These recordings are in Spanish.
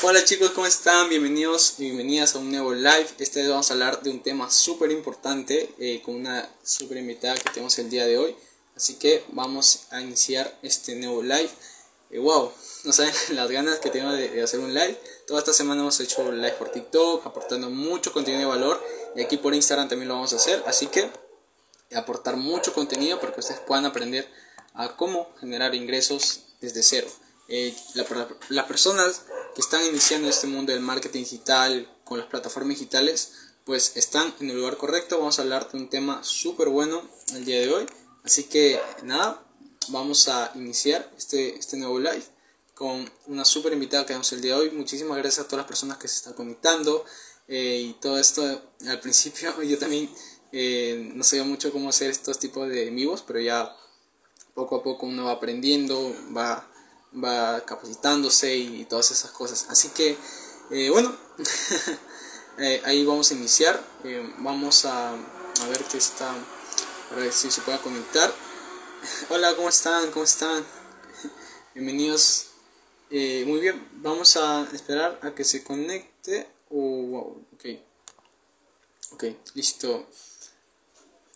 Hola chicos, ¿cómo están? Bienvenidos y bienvenidas a un nuevo live. Este vez vamos a hablar de un tema súper importante eh, con una súper invitada que tenemos el día de hoy. Así que vamos a iniciar este nuevo live. Eh, wow, no saben las ganas que tengo de, hacer un live. Toda esta semana hemos hecho live por TikTok, aportando mucho contenido de valor. Y aquí por Instagram también lo vamos a hacer. Así que aportar mucho contenido para que ustedes puedan aprender a cómo generar ingresos desde cero. Eh, las personas que están iniciando este mundo del marketing digital con las plataformas digitales, pues están en el lugar correcto. Vamos a hablar de un tema súper bueno el día de hoy. Así que nada, vamos a iniciar este, este nuevo live con una súper invitada que tenemos el día de hoy. Muchísimas gracias a todas las personas que se están conectando eh, y todo esto al principio yo también eh, no sabía mucho cómo hacer estos tipos de vivos, pero ya poco a poco uno va aprendiendo, va va capacitándose y, todas esas cosas. Así que, eh, bueno, eh, ahí vamos a iniciar. Eh, vamos a, a, ver qué está, a ver si se puede conectar. Hola, ¿cómo están? ¿Cómo están? Bienvenidos. muy bien, vamos a esperar a que se conecte. Oh, wow, ok. Ok, listo.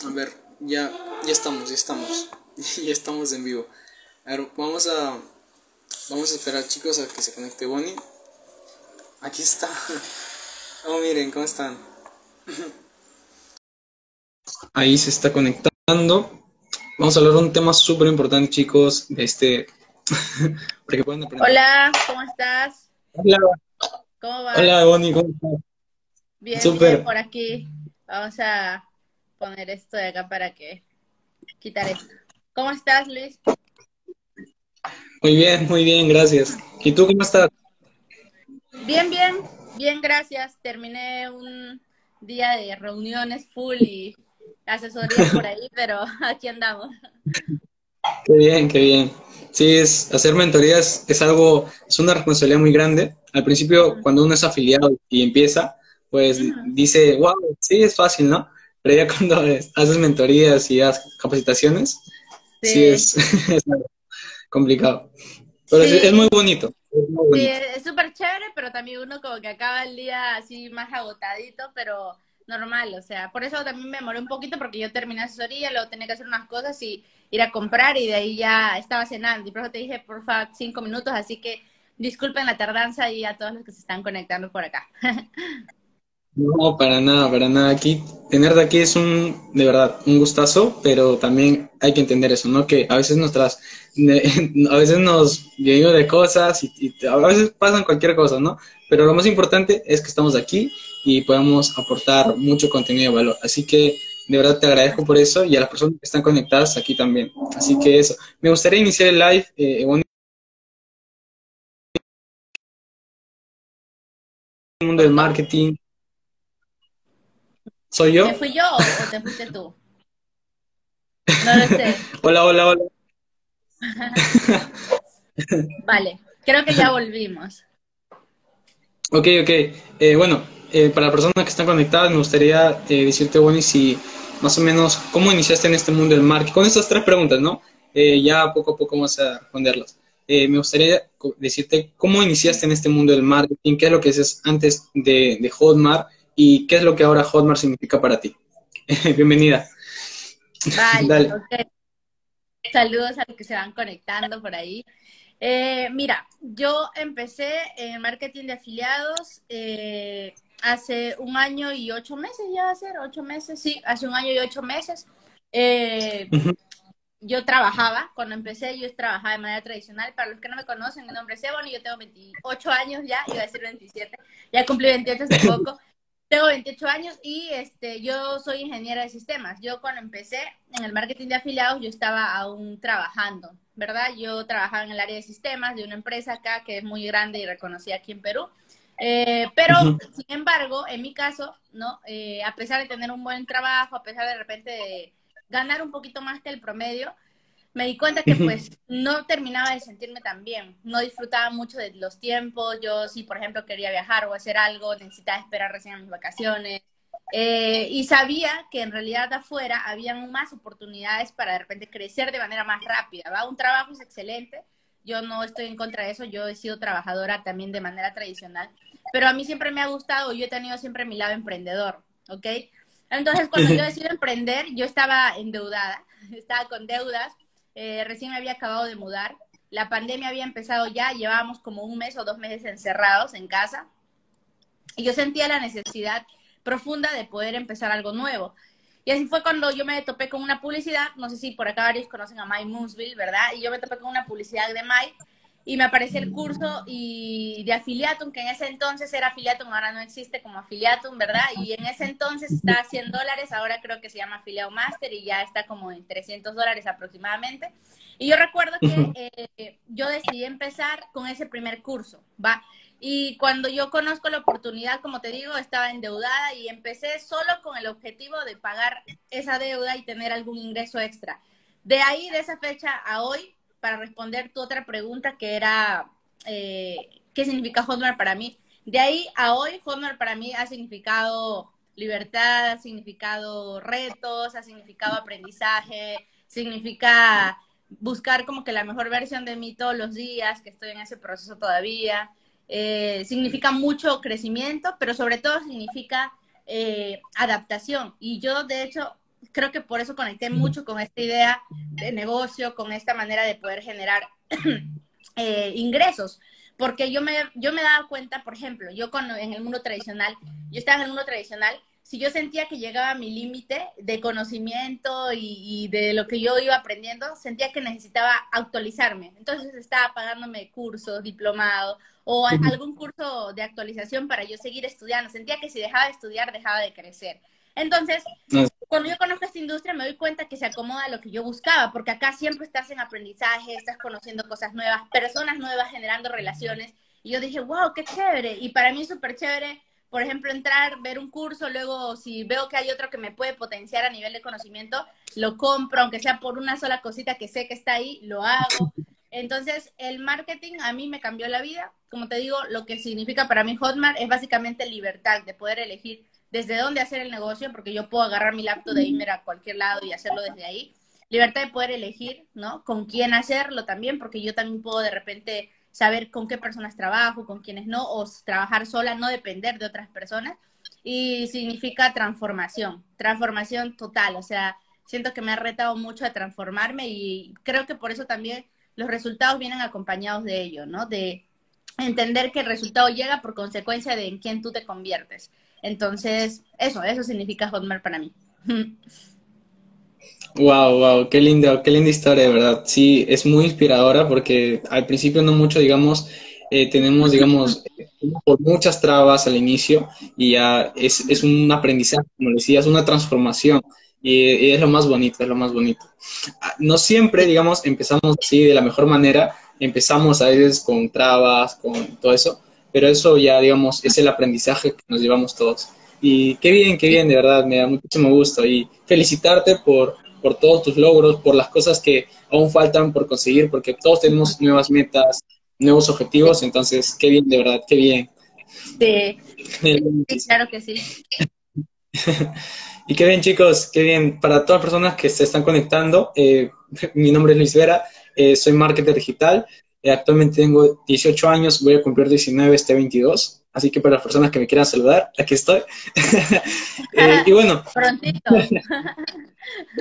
A ver, ya, ya estamos, ya estamos. ya estamos en vivo. Vamos a Vamos a esperar chicos a que se conecte Bonnie. Aquí está. Oh, miren, ¿cómo están? Ahí se está conectando. Vamos a hablar de un tema súper importante, chicos, de este... para puedan aprender. Hola, ¿cómo estás? Hola. ¿Cómo vas? Hola, Bonnie, ¿cómo estás? Bien, bien, por aquí. Vamos a poner esto de acá para que... Quitar esto. ¿Cómo estás, Luis? Muy bien, muy bien, gracias. ¿Y tú cómo estás? Bien, bien, bien, gracias. Terminé un día de reuniones full y asesoría por ahí, pero aquí andamos. Qué bien, qué bien. Sí, es, hacer mentorías es algo, es una responsabilidad muy grande. Al principio, cuando uno es afiliado y empieza, pues dice, wow, sí, es fácil, ¿no? Pero ya cuando haces mentorías y haces capacitaciones, sí, es, es complicado. Pero es, muy bonito. Sí, es súper chévere, pero también uno como que acaba el día así más agotadito, pero normal, o sea, por eso también me demoré un poquito porque yo terminé asesoría, luego tenía que hacer unas cosas y ir a comprar y de ahí ya estaba cenando. Y por eso te dije, por favor, cinco minutos, así que disculpen la tardanza y a todos los que se están conectando por acá. No, para nada, para nada. Aquí, tenerte aquí es un, de verdad, un gustazo, pero también hay que entender eso, ¿no? Que a veces nuestras, a veces nos digo de cosas y, a veces pasan cualquier cosa, ¿no? Pero lo más importante es que estamos aquí y podemos aportar mucho contenido de valor. Así que, de verdad te agradezco por eso y a las personas que están conectadas aquí también. Así que eso. Me gustaría iniciar el live, eh, el mundo del marketing, ¿Soy yo? ¿Te fui yo o te fuiste tú? No lo sé. hola, hola, hola. vale, creo que ya volvimos. Ok, ok. Eh, bueno, eh, para las personas que están conectadas, me gustaría eh, decirte, Bonnie, si más o menos, ¿cómo iniciaste en este mundo del marketing? Con estas tres preguntas, ¿no? ya poco a poco vamos a responderlas. me gustaría decirte, ¿cómo iniciaste en este mundo del marketing? ¿Qué es lo que haces antes de, de Hotmart? Y qué es lo que ahora Hotmart significa para ti. Bienvenida. Vale, Saludos a los que se van conectando por ahí. Eh, mira, yo empecé en marketing de afiliados eh, hace un año y ocho meses, ya va a ser ocho meses, sí, hace un año y ocho meses. Eh, yo trabajaba, cuando empecé yo trabajaba de manera tradicional. Para los que no me conocen, mi nombre es y yo tengo 28 años ya, iba a decir 27, ya cumplí 28 hace poco. Tengo 28 años y este, yo soy ingeniera de sistemas. Yo cuando empecé en el marketing de afiliados, yo estaba aún trabajando, ¿verdad? Yo trabajaba en el área de sistemas de una empresa acá que es muy grande y reconocida aquí en Perú. Eh, pero, sin embargo, en mi caso, ¿no? Eh, a pesar de tener un buen trabajo, a pesar de repente de ganar un poquito más que el promedio, me di cuenta que pues no terminaba de sentirme tan bien, no disfrutaba mucho de los tiempos, yo si por ejemplo quería viajar o hacer algo, necesitaba esperar recién a mis vacaciones, eh, y sabía que en realidad afuera habían más oportunidades para de repente crecer de manera más rápida, ¿va? Un trabajo es excelente, yo no estoy en contra de eso, yo he sido trabajadora también de manera tradicional, pero a mí siempre me ha gustado, yo he tenido siempre mi lado emprendedor, ¿ok? Entonces cuando yo decidí emprender, yo estaba endeudada, estaba con deudas, eh, recién me había acabado de mudar, la pandemia había empezado ya, llevábamos como un mes o dos meses encerrados en casa, y yo sentía la necesidad profunda de poder empezar algo nuevo. Y así fue cuando yo me topé con una publicidad, no sé si por acá varios conocen a Mai Moonsville, ¿verdad? Y yo me topé con una publicidad de Mai y me aparece el curso y de Affiliatum, que en ese entonces era Affiliatum, ahora no existe como Affiliatum, ¿verdad? Y en ese entonces está a 100 dólares, ahora creo que se llama Afiliado Master y ya está como en 300 dólares aproximadamente. Y yo recuerdo que eh, yo decidí empezar con ese primer curso, ¿va? Y cuando yo conozco la oportunidad, como te digo, estaba endeudada y empecé solo con el objetivo de pagar esa deuda y tener algún ingreso extra. De ahí, de esa fecha a hoy, para responder tu otra pregunta que era, eh, ¿qué significa Hotmart para mí? De ahí a hoy, Hotmart para mí ha significado libertad, ha significado retos, ha significado aprendizaje, significa buscar como que la mejor versión de mí todos los días, que estoy en ese proceso todavía. Eh, significa mucho crecimiento, pero sobre todo significa eh, adaptación. Y yo, de hecho, creo que por eso conecté mucho con esta idea de negocio, con esta manera de poder generar eh, ingresos. Porque yo me, yo me daba cuenta, por ejemplo, yo cuando en el mundo tradicional, yo estaba en el mundo tradicional, si yo sentía que llegaba a mi límite de conocimiento y, y, de lo que yo iba aprendiendo, sentía que necesitaba actualizarme. Entonces estaba pagándome cursos, diplomados o algún curso de actualización para yo seguir estudiando. Sentía que si dejaba de estudiar, dejaba de crecer. Entonces, cuando yo conozco esta industria me doy cuenta que se acomoda a lo que yo buscaba, porque acá siempre estás en aprendizaje, estás conociendo cosas nuevas, personas nuevas, generando relaciones. Y yo dije, wow, qué chévere. Y para mí es súper chévere, por ejemplo, entrar, ver un curso, luego si veo que hay otro que me puede potenciar a nivel de conocimiento, lo compro, aunque sea por una sola cosita que sé que está ahí, lo hago. Entonces, el marketing a mí me cambió la vida. Como te digo, lo que significa para mí Hotmart es básicamente libertad de poder elegir desde dónde hacer el negocio, porque yo puedo agarrar mi laptop de Imer a cualquier lado y hacerlo desde ahí. Libertad de poder elegir, ¿no? Con quién hacerlo también, porque yo también puedo de repente saber con qué personas trabajo, con quiénes no, o trabajar sola, no depender de otras personas. Y significa transformación, transformación total, o sea, siento que me ha retado mucho a transformarme y creo que por eso también los resultados vienen acompañados de ello, ¿no? De entender que el resultado llega por consecuencia de en quién tú te conviertes. Entonces, eso, eso significa Hotmart para mí. Wow, wow, qué linda, qué linda historia, de verdad. Sí, es muy inspiradora porque al principio no mucho, digamos, eh, tenemos, digamos, por muchas trabas al inicio y ya es, es un aprendizaje, como decías, una transformación y, y, es lo más bonito, es lo más bonito. Ah, no siempre, digamos, empezamos así de la mejor manera, empezamos a veces con trabas, con todo eso, pero eso ya, digamos, es el aprendizaje que nos llevamos todos. Y qué bien, qué bien, de verdad, me da muchísimo gusto. Y felicitarte por, por todos tus logros, por las cosas que aún faltan por conseguir, porque todos tenemos nuevas metas, nuevos objetivos, entonces, qué bien, de verdad, qué bien. Sí, sí claro que sí. y qué bien, chicos, qué bien. Para todas las personas que se están conectando, eh, mi nombre es Luis Vera, eh, soy marketer digital, actualmente tengo 18 años, voy a cumplir 19 este 22. Así que para las personas que me quieran saludar, aquí estoy. eh, y bueno. Prontito.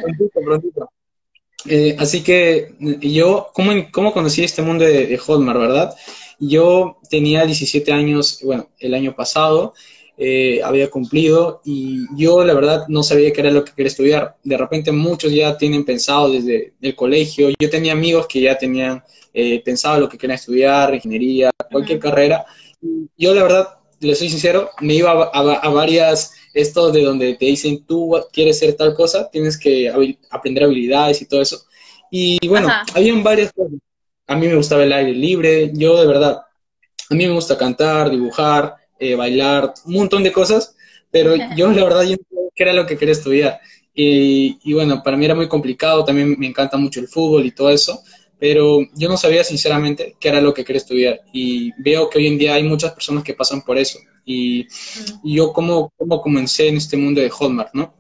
prontito, prontito. Eh, así que yo, ¿cómo, ¿cómo, conocí este mundo de, de, Hotmart, verdad? Yo tenía 17 años, bueno, el año pasado. Eh, había cumplido y yo la verdad no sabía qué era lo que quería estudiar. De repente muchos ya tienen pensado desde el colegio. Yo tenía amigos que ya tenían eh, pensado lo que querían estudiar, ingeniería, cualquier carrera. Yo la verdad, le soy sincero, me iba a, varias, esto de donde te dicen tú quieres ser tal cosa, tienes que aprender habilidades y todo eso. Y bueno, habían varias cosas. A mí me gustaba el aire libre, yo de verdad, a mí me gusta cantar, dibujar, eh, bailar, un montón de cosas, pero yo la verdad yo no sabía qué era lo que quería estudiar. Y, y, bueno, para mí era muy complicado, también me encanta mucho el fútbol y todo eso, pero yo no sabía sinceramente qué era lo que quería estudiar. Y veo que hoy en día hay muchas personas que pasan por eso. Y, yo como, como comencé en este mundo de Hallmark, ¿no?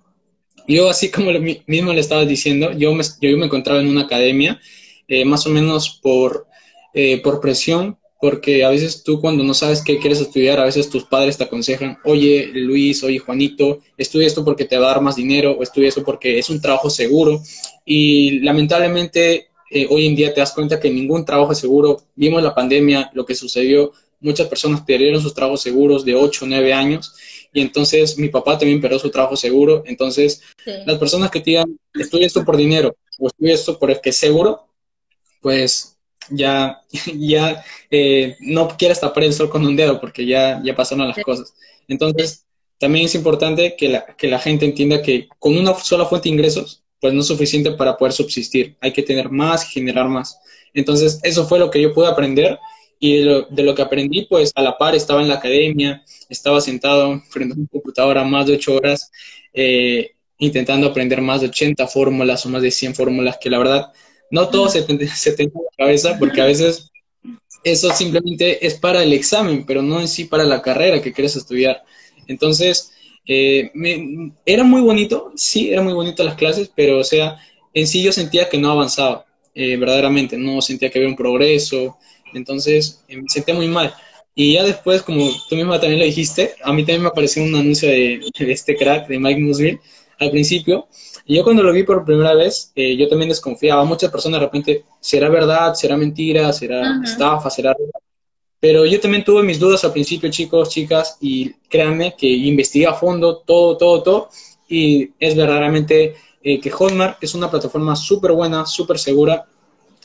Yo así como mismo le estaba diciendo, yo me, yo me encontraba en una academia, eh, más o menos por, eh, por presión, porque a veces tú cuando no sabes qué quieres estudiar, a veces tus padres te aconsejan, oye Luis, oye Juanito, estudia esto porque te va a dar más dinero o estudia esto porque es un trabajo seguro. Y lamentablemente eh, hoy en día te das cuenta que ningún trabajo es seguro. Vimos la pandemia, lo que sucedió, muchas personas perdieron sus trabajos seguros de 8 o 9 años y entonces mi papá también perdió su trabajo seguro. Entonces, las personas que te digan, estudia esto por dinero o estudia esto porque es seguro, pues ya, ya eh, no quieras tapar el sol con un dedo porque ya, ya pasaron las cosas. Entonces, también es importante que la, que la gente entienda que con una sola fuente de ingresos, pues no es suficiente para poder subsistir. Hay que tener más y generar más. Entonces, eso fue lo que yo pude aprender y de lo, que aprendí, pues a la par estaba en la academia, estaba sentado frente a un computadora más de ocho horas, eh, intentando aprender más de 80 fórmulas o más de 100 fórmulas, que la verdad no todo se se en la cabeza, porque a veces eso simplemente es para el examen, pero no en sí para la carrera que quieres estudiar. Entonces, eh, era muy bonito, sí, era muy bonito las clases, pero o sea, en sí yo sentía que no avanzaba, eh, verdaderamente, no sentía que había un progreso, entonces eh, me sentía muy mal. Y ya después, como tú misma también lo dijiste, a mí también me apareció un anuncio de, de este crack, de Mike Musville, al principio, y yo cuando lo vi por primera vez, eh, yo también desconfiaba. Muchas personas de repente, ¿será verdad? ¿Será mentira? ¿Será estafa? ¿Será Pero yo también tuve mis dudas al principio, chicos, chicas, y créanme que investigué a fondo todo, todo, todo, y es verdaderamente eh, que Hotmart es una plataforma súper buena, súper segura,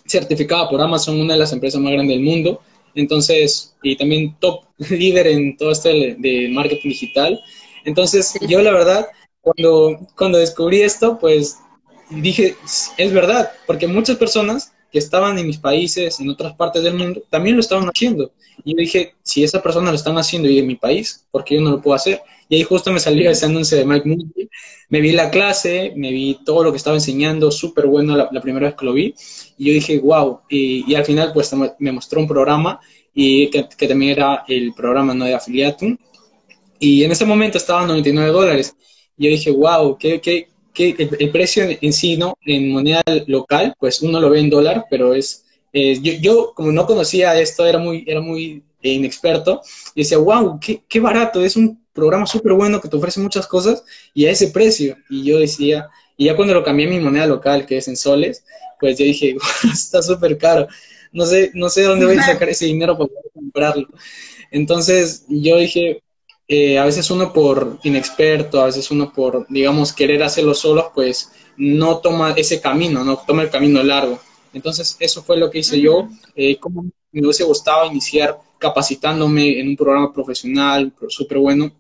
certificada por Amazon, una de las empresas más grandes del mundo, entonces, y también top líder en todo esto de, marketing digital. Entonces, yo la verdad cuando, cuando descubrí esto, pues dije, es verdad, porque muchas personas que estaban en mis países, en otras partes del mundo, también lo estaban haciendo. Y yo dije, si esa persona lo están haciendo y en mi país, ¿por qué yo no lo puedo hacer? Y ahí justo me salió ese anuncio de Mike Moody, me vi la clase, me vi todo lo que estaba enseñando, súper bueno la, primera vez que lo vi, y yo dije, wow, y, al final pues me mostró un programa, y que, que también era el programa ¿no? de Affiliatum, y en ese momento estaba 99 dólares, yo dije, wow, ¿qué, qué, qué el, precio en, sí, ¿no? En moneda local, pues uno lo ve en dólar, pero es, yo, yo, como no conocía esto, era muy, era muy inexperto, y decía, wow, qué, qué barato, es un programa súper bueno que te ofrece muchas cosas y a ese precio. Y yo decía, y ya cuando lo cambié a mi moneda local, que es en soles, pues yo dije, está súper caro. No sé, no sé dónde voy a sacar ese dinero para poder comprarlo. Entonces yo dije, eh, a veces uno por inexperto, a veces uno por, digamos, querer hacerlo solo, pues no toma ese camino, no toma el camino largo. Entonces, eso fue lo que hice yo. Eh, como me hubiese gustado iniciar capacitándome en un programa profesional súper bueno,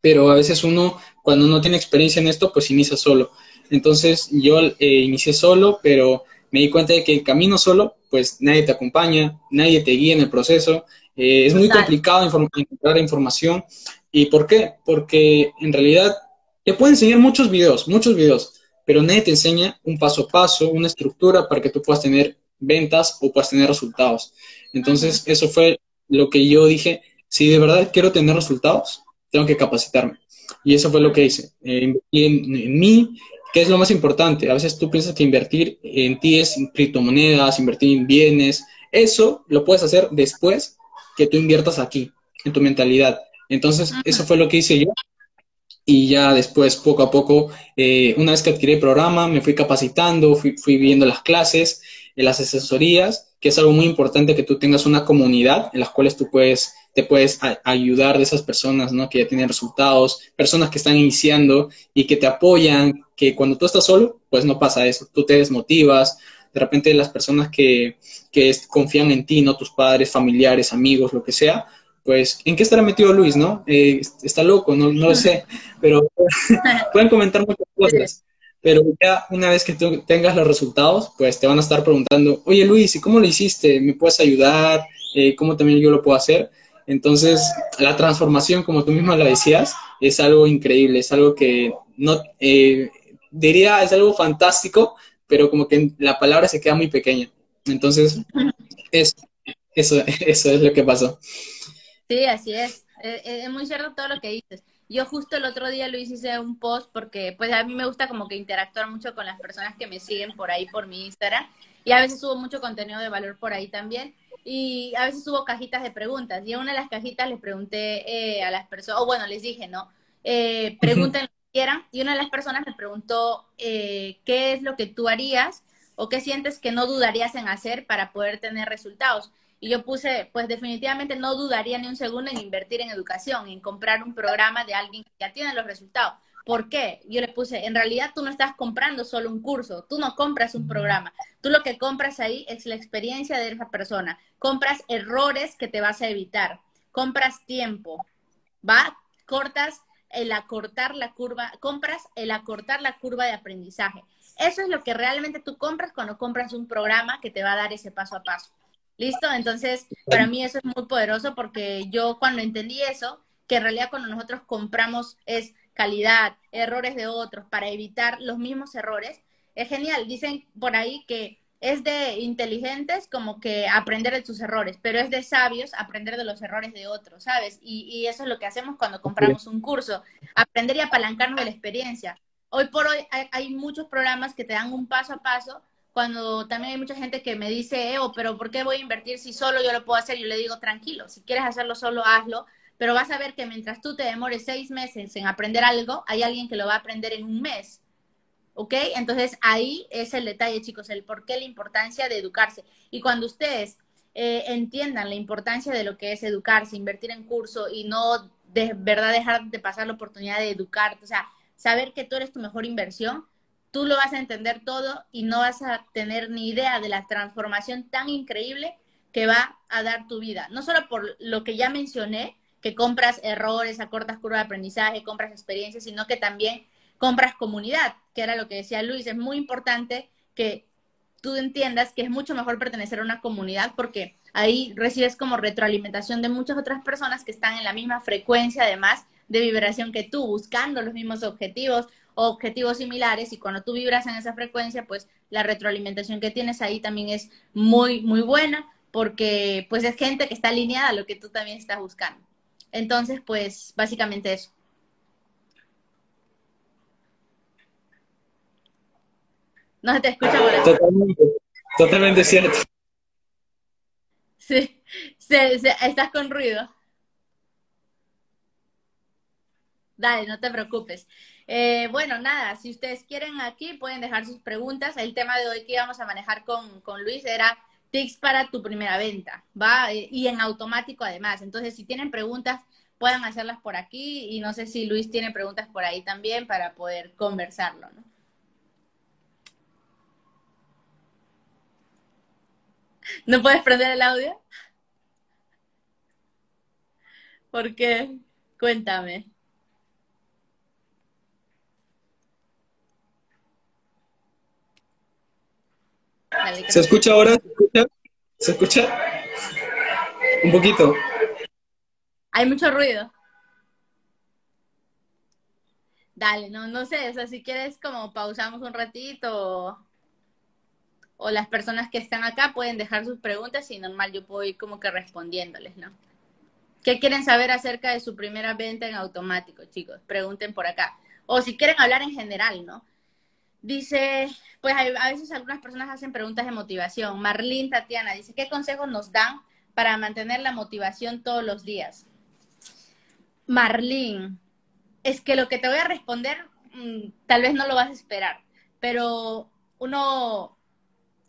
pero a veces uno, cuando no tiene experiencia en esto, pues inicia solo. Entonces, yo eh, inicié solo, pero me di cuenta de que el camino solo, pues nadie te acompaña, nadie te guía en el proceso, eh, es muy complicado encontrar información. ¿Y por qué? Porque en realidad te pueden enseñar muchos videos, muchos videos, pero nadie te enseña un paso a paso, una estructura para que tú puedas tener ventas o puedas tener resultados. Entonces, eso fue lo que yo dije, si de verdad quiero tener resultados, tengo que capacitarme. Y eso fue lo que hice. Eh, en, mí, que es lo más importante. A veces tú piensas que invertir en ti es en criptomonedas, invertir en bienes. Eso lo puedes hacer después que tú inviertas aquí, en tu mentalidad. Entonces, eso fue lo que hice yo. Y ya después, poco a poco, eh, una vez que adquirí el programa, me fui capacitando, fui, viendo las clases, las asesorías, que es algo muy importante que tú tengas una comunidad en las cuales tú puedes te puedes ayudar de esas personas, ¿no? Que ya tienen resultados, personas que están iniciando y que te apoyan, que cuando tú estás solo, pues no pasa eso, tú te desmotivas, de repente las personas que, que confían en ti, ¿no? Tus padres, familiares, amigos, lo que sea, pues, ¿en qué estará metido Luis, no? Eh, está loco, no, no lo sé, pero pueden comentar muchas cosas. Pero ya una vez que tú tengas los resultados, pues te van a estar preguntando, oye Luis, ¿y cómo lo hiciste? ¿Me puedes ayudar? Eh, ¿Cómo también yo lo puedo hacer? Entonces, la transformación, como tú misma lo decías, es algo increíble, es algo que no, eh, diría, es algo fantástico, pero como que la palabra se queda muy pequeña. Entonces, es, eso, eso es lo que pasó. Sí, así es. Es, es muy cierto todo lo que dices. Yo justo el otro día lo hice un post porque pues a mí me gusta como que interactuar mucho con las personas que me siguen por ahí por mi Instagram y a veces subo mucho contenido de valor por ahí también y a veces subo cajitas de preguntas y en una de las cajitas les pregunté eh, a las personas, o bueno, les dije, ¿no? Eh, pregunten quieran y una de las personas me preguntó eh, qué es lo que tú harías o qué sientes que no dudarías en hacer para poder tener resultados. Y yo puse, pues definitivamente no dudaría ni un segundo en invertir en educación, en comprar un programa de alguien que ya tiene los resultados. ¿Por qué? Yo le puse, en realidad tú no estás comprando solo un curso, tú no compras un programa, tú lo que compras ahí es la experiencia de esa persona, compras errores que te vas a evitar, compras tiempo, ¿va? Cortas el acortar la curva, compras el acortar la curva de aprendizaje. Eso es lo que realmente tú compras cuando compras un programa que te va a dar ese paso a paso. ¿Listo? Entonces, para mí eso es muy poderoso porque yo cuando entendí eso, que en realidad cuando nosotros compramos es calidad, errores de otros, para evitar los mismos errores, es genial. Dicen por ahí que es de inteligentes como que aprender de sus errores, pero es de sabios aprender de los errores de otros, ¿sabes? Y, eso es lo que hacemos cuando compramos un curso, aprender y apalancarnos de la experiencia. Hoy por hoy hay muchos programas que te dan un paso a paso cuando también hay mucha gente que me dice, oh, pero ¿por qué voy a invertir si solo yo lo puedo hacer? Yo le digo, tranquilo, si quieres hacerlo solo, hazlo, pero vas a ver que mientras tú te demores seis meses en aprender algo, hay alguien que lo va a aprender en un mes. ¿Ok? Entonces ahí es el detalle, chicos, el por qué la importancia de educarse. Y cuando ustedes eh, entiendan la importancia de lo que es educarse, invertir en curso y no de verdad dejar de pasar la oportunidad de educarte, o sea, saber que tú eres tu mejor inversión, tú lo vas a entender todo y no vas a tener ni idea de la transformación tan increíble que va a dar tu vida. No solo por lo que ya mencioné, que compras errores, acortas curva de aprendizaje, compras experiencias, sino que también compras comunidad, que era lo que decía Luis. Es muy importante que tú entiendas que es mucho mejor pertenecer a una comunidad porque ahí recibes como retroalimentación de muchas otras personas que están en la misma frecuencia, además de vibración que tú, buscando los mismos objetivos objetivos similares y cuando tú vibras en esa frecuencia, pues la retroalimentación que tienes ahí también es muy, muy buena porque pues es gente que está alineada a lo que tú también estás buscando. Entonces, pues básicamente eso. No se te escucha por Totalmente, totalmente cierto. Sí, estás con ruido. Dale, no te preocupes. Eh, bueno, nada, si ustedes quieren aquí pueden dejar sus preguntas. El tema de hoy que íbamos a manejar con, Luis era tips para tu primera venta, ¿va? Y en automático además. Entonces, si tienen preguntas, puedan hacerlas por aquí y no sé si Luis tiene preguntas por ahí también para poder conversarlo, ¿no? ¿No puedes prender el audio? ¿Por qué? Cuéntame. ¿Se escucha ahora? ¿Se escucha? Un poquito. Hay mucho ruido. Dale, no, no sé, o sea, si quieres como pausamos un ratito o, las personas que están acá pueden dejar sus preguntas y normal yo puedo ir como que respondiéndoles, ¿no? ¿Qué quieren saber acerca de su primera venta en automático, chicos? Pregunten por acá. O si quieren hablar en general, ¿no? Dice, pues a veces algunas personas hacen preguntas de motivación. Marlene Tatiana dice, ¿qué consejos nos dan para mantener la motivación todos los días? Marlene, es que lo que te voy a responder mm, tal vez no lo vas a esperar, pero uno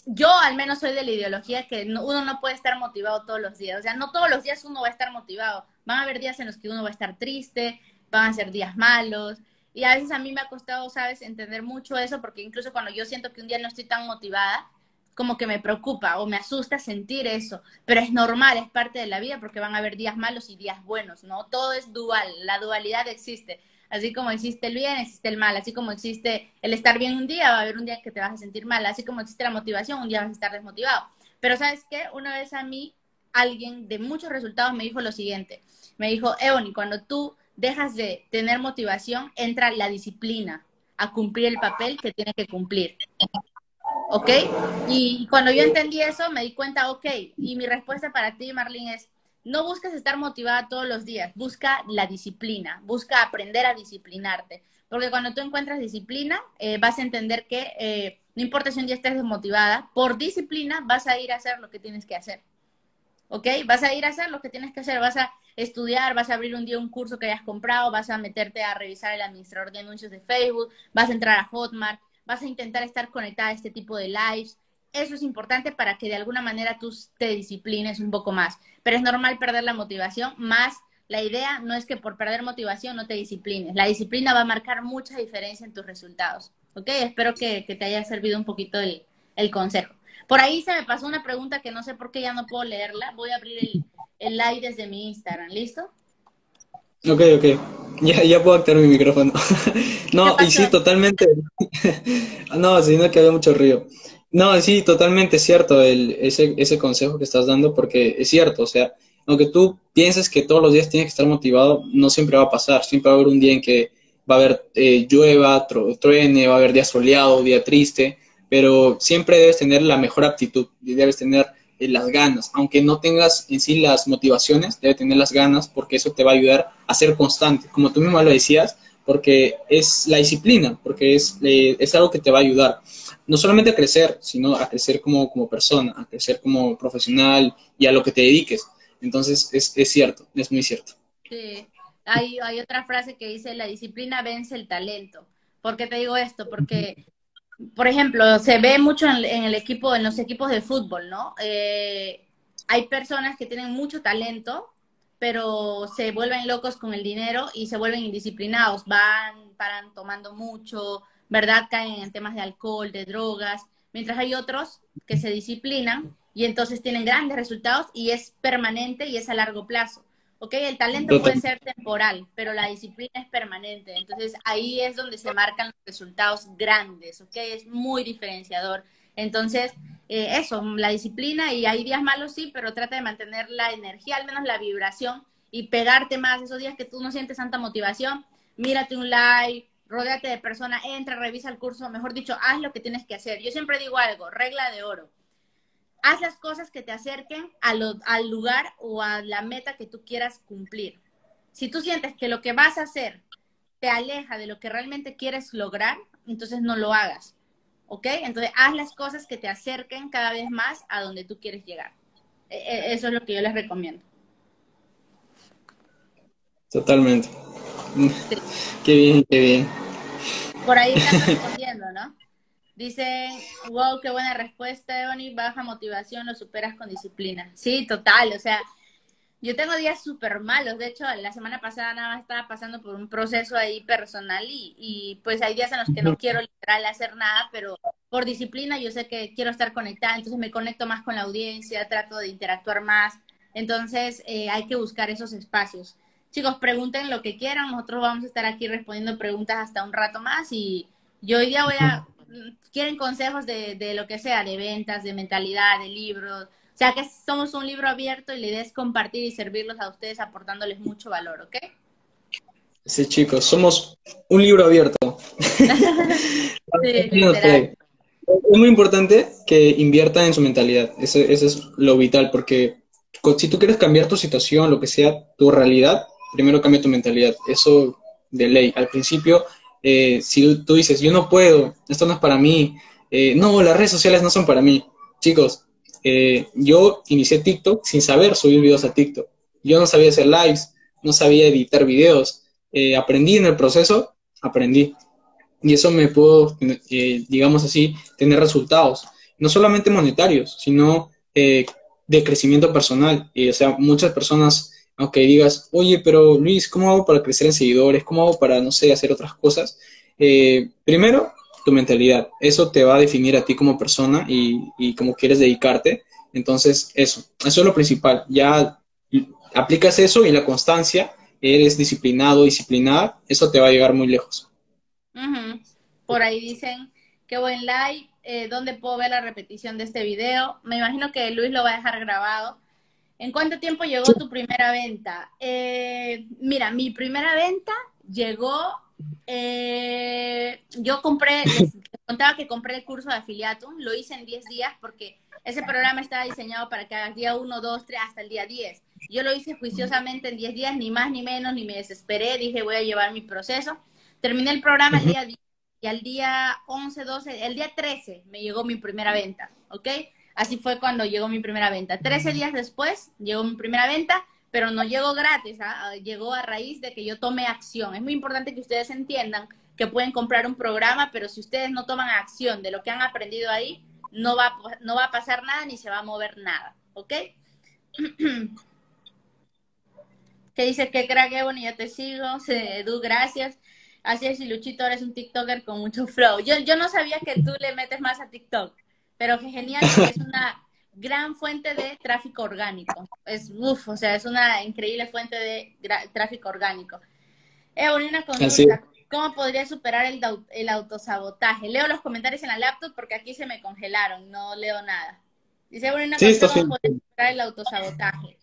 yo al menos soy de la ideología que uno no puede estar motivado todos los días. O sea, no todos los días uno va a estar motivado. Van a haber días en los que uno va a estar triste, van a ser días malos. Y a veces a mí me ha costado, ¿sabes?, entender mucho eso, porque incluso cuando yo siento que un día no estoy tan motivada, como que me preocupa o me asusta sentir eso. Pero es normal, es parte de la vida, porque van a haber días malos y días buenos, ¿no? Todo es dual, la dualidad existe. Así como existe el bien, existe el mal. Así como existe el estar bien un día, va a haber un día que te vas a sentir mal. Así como existe la motivación, un día vas a estar desmotivado. Pero ¿sabes qué? Una vez a mí, alguien de muchos resultados me dijo lo siguiente. Me dijo, Eoni, cuando tú dejas de tener motivación, entra la disciplina a cumplir el papel que tiene que cumplir. ¿Ok? Y cuando yo entendí eso, me di cuenta, ok, y mi respuesta para ti, Marlene, es, no busques estar motivada todos los días, busca la disciplina, busca aprender a disciplinarte, porque cuando tú encuentras disciplina, eh, vas a entender que eh, no importa si un día estés desmotivada, por disciplina vas a ir a hacer lo que tienes que hacer. ¿Ok? Vas a ir a hacer lo que tienes que hacer, vas a estudiar, vas a abrir un día un curso que hayas comprado, vas a meterte a revisar el administrador de anuncios de Facebook, vas a entrar a Hotmart, vas a intentar estar conectada a este tipo de lives, eso es importante para que de alguna manera tú te disciplines un poco más. Pero es normal perder la motivación, más la idea no es que por perder motivación no te disciplines. La disciplina va a marcar mucha diferencia en tus resultados. ¿Ok? Espero que, te haya servido un poquito el, el, consejo. Por ahí se me pasó una pregunta que no sé por qué ya no puedo leerla. Voy a abrir el, el live desde mi Instagram. ¿Listo? Ok, ok. Ya, ya puedo activar mi micrófono. no, y sí, totalmente. no, sino que había mucho río. No, sí, totalmente cierto el, ese, ese consejo que estás dando, porque es cierto, o sea, aunque tú pienses que todos los días tienes que estar motivado, no siempre va a pasar, siempre va a haber un día en que va a haber eh, llueva, truene, va a haber día soleado, día triste, pero siempre debes tener la mejor aptitud y debes tener eh, las ganas, aunque no tengas en sí las motivaciones, debes tener las ganas porque eso te va a ayudar a ser constante, como tú mismo lo decías, porque es la disciplina, porque es, es algo que te va a ayudar no solamente a crecer, sino a crecer como, como persona, a crecer como profesional y a lo que te dediques. Entonces, es, es cierto, es muy cierto. Sí, hay, hay otra frase que dice, la disciplina vence el talento. ¿Por qué te digo esto? Porque, por ejemplo, se ve mucho en, el equipo, en los equipos de fútbol, ¿no? Eh, hay personas que tienen mucho talento, pero se vuelven locos con el dinero y se vuelven indisciplinados, van, paran tomando mucho, ¿verdad? Caen en temas de alcohol, de drogas, mientras hay otros que se disciplinan y entonces tienen grandes resultados y es permanente y es a largo plazo. ¿Ok? El talento puede ser temporal, pero la disciplina es permanente. Entonces ahí es donde se marcan los resultados grandes, ¿ok? Es muy diferenciador. Entonces, eh, eso, la disciplina y hay días malos, sí, pero trata de mantener la energía, al menos la vibración y pegarte más esos días que tú no sientes tanta motivación. Mírate un live, rodéate de personas, entra, revisa el curso, mejor dicho, haz lo que tienes que hacer. Yo siempre digo algo, regla de oro. Haz las cosas que te acerquen al lugar o a la meta que tú quieras cumplir. Si tú sientes que lo que vas a hacer te aleja de lo que realmente quieres lograr, entonces no lo hagas. ¿Ok? Entonces haz las cosas que te acerquen cada vez más a donde tú quieres llegar. E, e, eso es lo que yo les recomiendo. Totalmente. Qué bien, qué bien. Por ahí están respondiendo, ¿no? Dicen, wow, qué buena respuesta, Ebony, baja motivación, lo superas con disciplina. Sí, total, o sea, yo tengo días súper malos, de hecho, la semana pasada nada más estaba pasando por un proceso ahí personal y, y pues hay días en los que no quiero literal hacer nada, pero por disciplina yo sé que quiero estar conectada, entonces me conecto más con la audiencia, trato de interactuar más, entonces eh, hay que buscar esos espacios. Chicos, pregunten lo que quieran, nosotros vamos a estar aquí respondiendo preguntas hasta un rato más y yo hoy día voy a, quieren consejos de, de lo que sea, de ventas, de mentalidad, de libros, o sea que somos un libro abierto y la idea es compartir y servirlos a ustedes aportándoles mucho valor, ¿ok? Sí, chicos, somos un libro abierto. es muy importante que inviertan en su mentalidad, eso, eso es lo vital, porque si tú quieres cambiar tu situación, lo que sea, tu realidad, primero cambia tu mentalidad. Eso de ley. Al principio, eh, si tú dices, yo no puedo, esto no es para mí, eh, no, las redes sociales no son para mí. Chicos, eh, yo inicié TikTok sin saber subir videos a TikTok. Yo no sabía hacer lives, no sabía editar videos. aprendí en el proceso, aprendí. Y eso me pudo, digamos así, tener resultados. no solamente monetarios, sino eh, de crecimiento personal. O sea, muchas personas, aunque digas, oye, pero Luis, ¿cómo hago para crecer en seguidores? ¿Cómo hago para, no sé, hacer otras cosas? Eh, primero, tu mentalidad. Eso te va a definir a ti como persona y, y cómo quieres dedicarte. Entonces, eso, eso es lo principal. Ya aplicas eso y la constancia, eres disciplinado, disciplinada, eso te va a llegar muy lejos. Por ahí dicen, qué buen live, eh, ¿dónde puedo ver la repetición de este video? Me imagino que Luis lo va a dejar grabado. ¿En cuánto tiempo llegó tu primera venta? Eh, mira, mi primera venta llegó, eh, yo compré, les, contaba que compré el curso de afiliatum, lo hice en 10 días porque ese programa estaba diseñado para que hagas día 1, 2, 3 hasta el día 10. Yo lo hice juiciosamente en 10 días, ni más ni menos, ni me desesperé, dije voy a llevar mi proceso. Terminé el programa el día 10 y al día 11, 12, el día 13 me llegó mi primera venta, ¿ok? Así fue cuando llegó mi primera venta. 13 días después llegó mi primera venta, pero no llegó gratis, ¿ah? Ah, llegó a raíz de que yo tome acción. Es muy importante que ustedes entiendan que pueden comprar un programa, pero si ustedes no toman acción de lo que han aprendido ahí, no va, no va a pasar nada ni se va a mover nada, ¿ok? que dice que crack Ebony, ya te sigo, Edu, gracias. Así es, y Luchito ahora es un TikToker con mucho flow. Yo, yo no sabía que tú le metes más a TikTok, pero que genial, es una gran fuente de tráfico orgánico. Es, uff, o sea, es una increíble fuente de tráfico orgánico. Una consulta. ¿Cómo podría superar el, el autosabotaje? Leo los comentarios en la laptop porque aquí se me congelaron, no leo nada. Dice, bueno, ¿cómo podría superar el autosabotaje?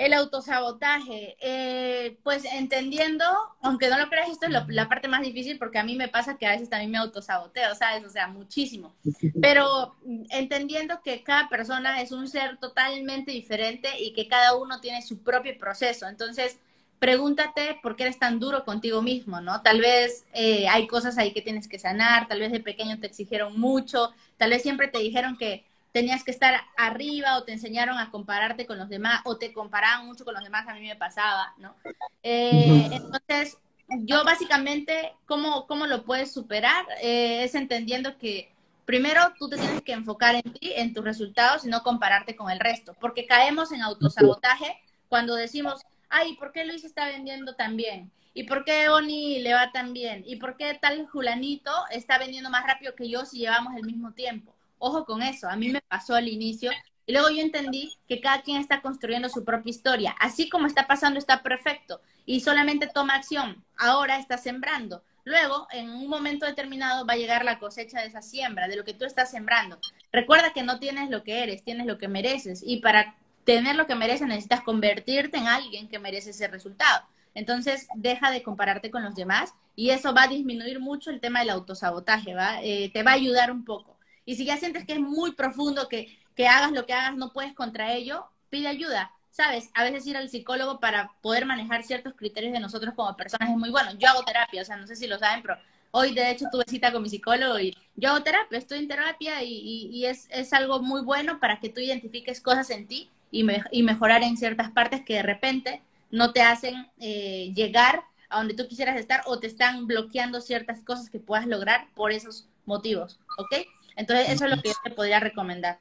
El autosabotaje, eh, pues entendiendo, aunque no lo creas, esto es la parte más difícil porque a mí me pasa que a veces también me autosaboteo, ¿sabes? O sea, muchísimo. Pero entendiendo que cada persona es un ser totalmente diferente y que cada uno tiene su propio proceso. Entonces, pregúntate por qué eres tan duro contigo mismo, ¿no? Tal vez eh, hay cosas ahí que tienes que sanar, tal vez de pequeño te exigieron mucho, tal vez siempre te dijeron que tenías que estar arriba o te enseñaron a compararte con los demás o te comparaban mucho con los demás, a mí me pasaba, ¿no? Eh, entonces, yo básicamente, ¿cómo, cómo lo puedes superar? Eh, es entendiendo que primero tú te tienes que enfocar en ti, en tus resultados y no compararte con el resto, porque caemos en autosabotaje cuando decimos, ay, ¿por qué Luis está vendiendo tan bien? ¿Y por qué Oni le va tan bien? ¿Y por qué tal Julanito está vendiendo más rápido que yo si llevamos el mismo tiempo? Ojo con eso, a mí me pasó al inicio y luego yo entendí que cada quien está construyendo su propia historia. Así como está pasando está perfecto y solamente toma acción. Ahora está sembrando. Luego, en un momento determinado, va a llegar la cosecha de esa siembra, de lo que tú estás sembrando. Recuerda que no tienes lo que eres, tienes lo que mereces. Y para tener lo que mereces necesitas convertirte en alguien que merece ese resultado. Entonces, deja de compararte con los demás y eso va a disminuir mucho el tema del autosabotaje. Eh, te va a ayudar un poco. Y si ya sientes que es muy profundo, que, que hagas lo que hagas, no puedes contra ello, pide ayuda. ¿Sabes? A veces ir al psicólogo para poder manejar ciertos criterios de nosotros como personas es muy bueno. Yo hago terapia, o sea, no sé si lo saben, pero hoy de hecho tuve cita con mi psicólogo y yo hago terapia, estoy en terapia y, y, es, es algo muy bueno para que tú identifiques cosas en ti y, y mejorar en ciertas partes que de repente no te hacen eh, llegar a donde tú quisieras estar o te están bloqueando ciertas cosas que puedas lograr por esos motivos, ¿ok? Entonces eso es lo que yo te podría recomendar.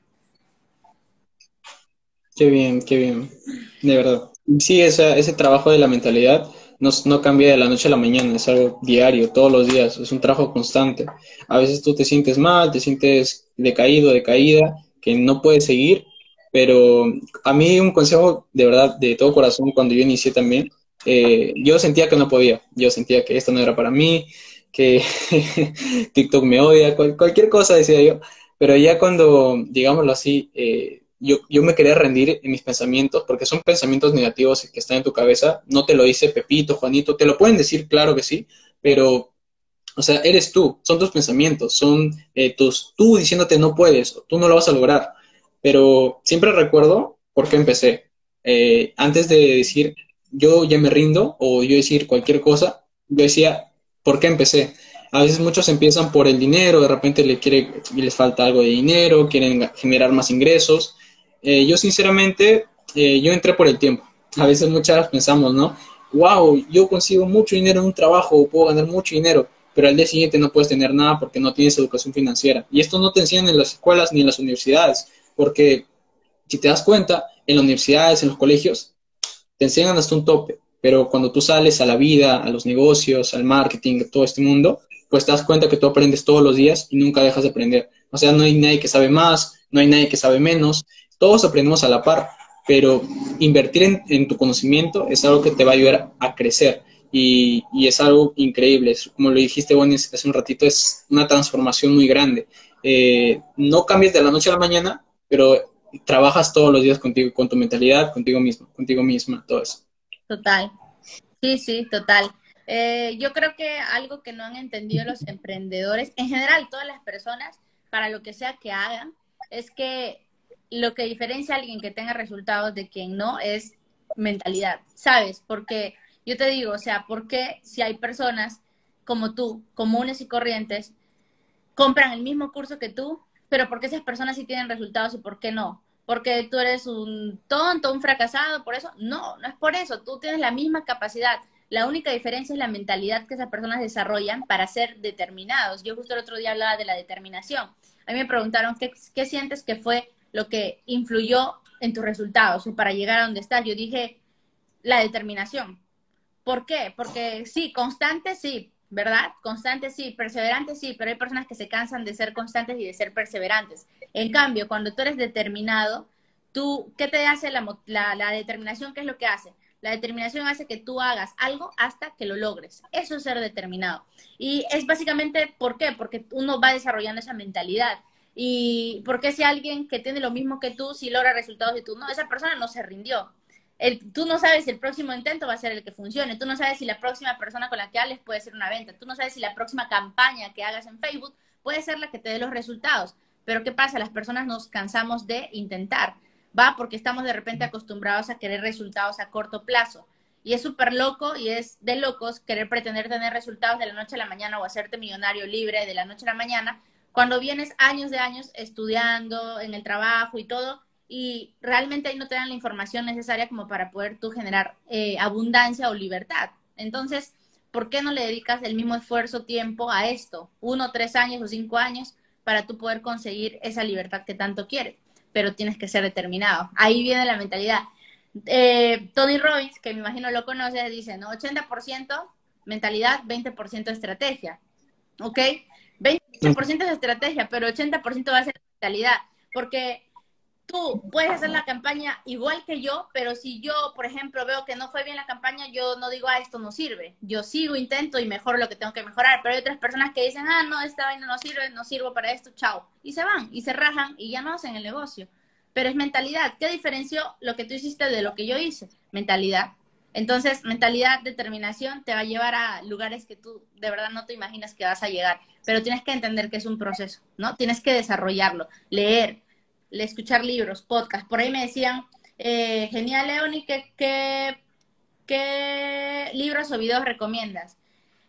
Qué bien, qué bien, de verdad. Sí, ese trabajo de la mentalidad no, no, cambia de la noche a la mañana, es algo diario, todos los días, es un trabajo constante. A veces tú te sientes mal, te sientes decaído, decaída, que no puedes seguir, pero a mí un consejo de verdad, de todo corazón, cuando yo inicié también, eh, yo sentía que no podía, yo sentía que esto no era para mí, que TikTok me odia, cualquier cosa decía yo, pero ya cuando, digámoslo así, eh, yo, yo me quería rendir en mis pensamientos, porque son pensamientos negativos que están en tu cabeza, no te lo dice Pepito, Juanito, te lo pueden decir, claro que sí, pero, o sea, eres tú, son tus pensamientos, son eh, tus, tú diciéndote no puedes, tú no lo vas a lograr. Pero siempre recuerdo por qué empecé. Eh, antes de decir yo ya me rindo o yo decir cualquier cosa, yo decía por qué empecé. A veces muchos empiezan por el dinero, de repente les, quiere, les falta algo de dinero, quieren generar más ingresos. Eh, yo sinceramente, eh, yo entré por el tiempo. A veces muchas pensamos, ¿no? Wow, yo consigo mucho dinero en un trabajo, puedo ganar mucho dinero, pero al día siguiente no puedes tener nada porque no tienes educación financiera. Y esto no te enseñan en las escuelas ni en las universidades, porque si te das cuenta, en las universidades, en los colegios, te enseñan hasta un tope, pero cuando tú sales a la vida, a los negocios, al marketing, a todo este mundo, pues te das cuenta que tú aprendes todos los días y nunca dejas de aprender. O sea, no hay nadie que sabe más, no hay nadie que sabe menos, todos aprendemos a la par, pero invertir en, tu conocimiento es algo que te va a ayudar a crecer y, es algo increíble. como lo dijiste, hace un ratito, es una transformación muy grande. Eh, no cambies de la noche a la mañana, pero trabajas todos los días contigo, con tu mentalidad, contigo mismo, contigo misma, todo eso. Total. Sí, sí, total. Eh, yo creo que algo que no han entendido los emprendedores, en general todas las personas, para lo que sea que hagan, es que lo que diferencia a alguien que tenga resultados de quien no es mentalidad, ¿sabes? Porque yo te digo, o sea, ¿por qué si hay personas como tú, comunes y corrientes, compran el mismo curso que tú, pero por qué esas personas sí tienen resultados y por qué no? Porque tú eres un tonto, un fracasado, por eso. No, no es por eso, tú tienes la misma capacidad. La única diferencia es la mentalidad que esas personas desarrollan para ser determinados. Yo justo el otro día hablaba de la determinación. A mí me preguntaron, ¿qué, sientes que fue lo que influyó en tus resultados o para llegar a donde estás? Yo dije, la determinación. ¿Por qué? Porque sí, constante sí, ¿verdad? Constante sí, perseverante sí, pero hay personas que se cansan de ser constantes y de ser perseverantes. En cambio, cuando tú eres determinado, tú, ¿qué te hace la, determinación? ¿Qué es lo que hace? La determinación hace que tú hagas algo hasta que lo logres. Eso es ser determinado. Y es básicamente, ¿por qué? Porque uno va desarrollando esa mentalidad. Y porque si alguien que tiene lo mismo que tú, si logra resultados y tú no, esa persona no se rindió tú no sabes si el próximo intento va a ser el que funcione, tú no sabes si la próxima persona con la que hables puede ser una venta, tú no sabes si la próxima campaña que hagas en Facebook puede ser la que te dé los resultados. Pero ¿qué pasa? Las personas nos cansamos de intentar, ¿va? Porque estamos de repente acostumbrados a querer resultados a corto plazo. Y es súper loco y es de locos querer pretender tener resultados de la noche a la mañana o hacerte millonario libre de la noche a la mañana cuando vienes años de años estudiando en el trabajo y todo y realmente ahí no te dan la información necesaria como para poder tú generar eh, abundancia o libertad. Entonces, ¿por qué no le dedicas el mismo esfuerzo, tiempo a esto? Uno, tres años o cinco años para tú poder conseguir esa libertad que tanto quieres, pero tienes que ser determinado. Ahí viene la mentalidad. Eh, Tony Robbins, que me imagino lo conoces, dice, ¿no? 80% mentalidad, 20% estrategia. ¿Ok? 20% es estrategia, pero 80% va a ser mentalidad. Porque tú puedes hacer la campaña igual que yo, pero si yo, por ejemplo, veo que no fue bien la campaña, yo no digo, ah, esto no sirve. Yo sigo, intento y mejoro lo que tengo que mejorar. Pero hay otras personas que dicen, ah, no, esta vaina no sirve, no sirvo para esto, chao. Y se van y se rajan y ya no hacen el negocio. Pero es mentalidad. ¿Qué diferenció lo que tú hiciste de lo que yo hice? Mentalidad. Entonces, mentalidad, determinación te va a llevar a lugares que tú de verdad no te imaginas que vas a llegar. Pero tienes que entender que es un proceso, ¿no? Tienes que desarrollarlo, leer, escuchar libros, podcast. Por ahí me decían, eh, genial, Leoni, ¿qué, qué, libros o videos recomiendas?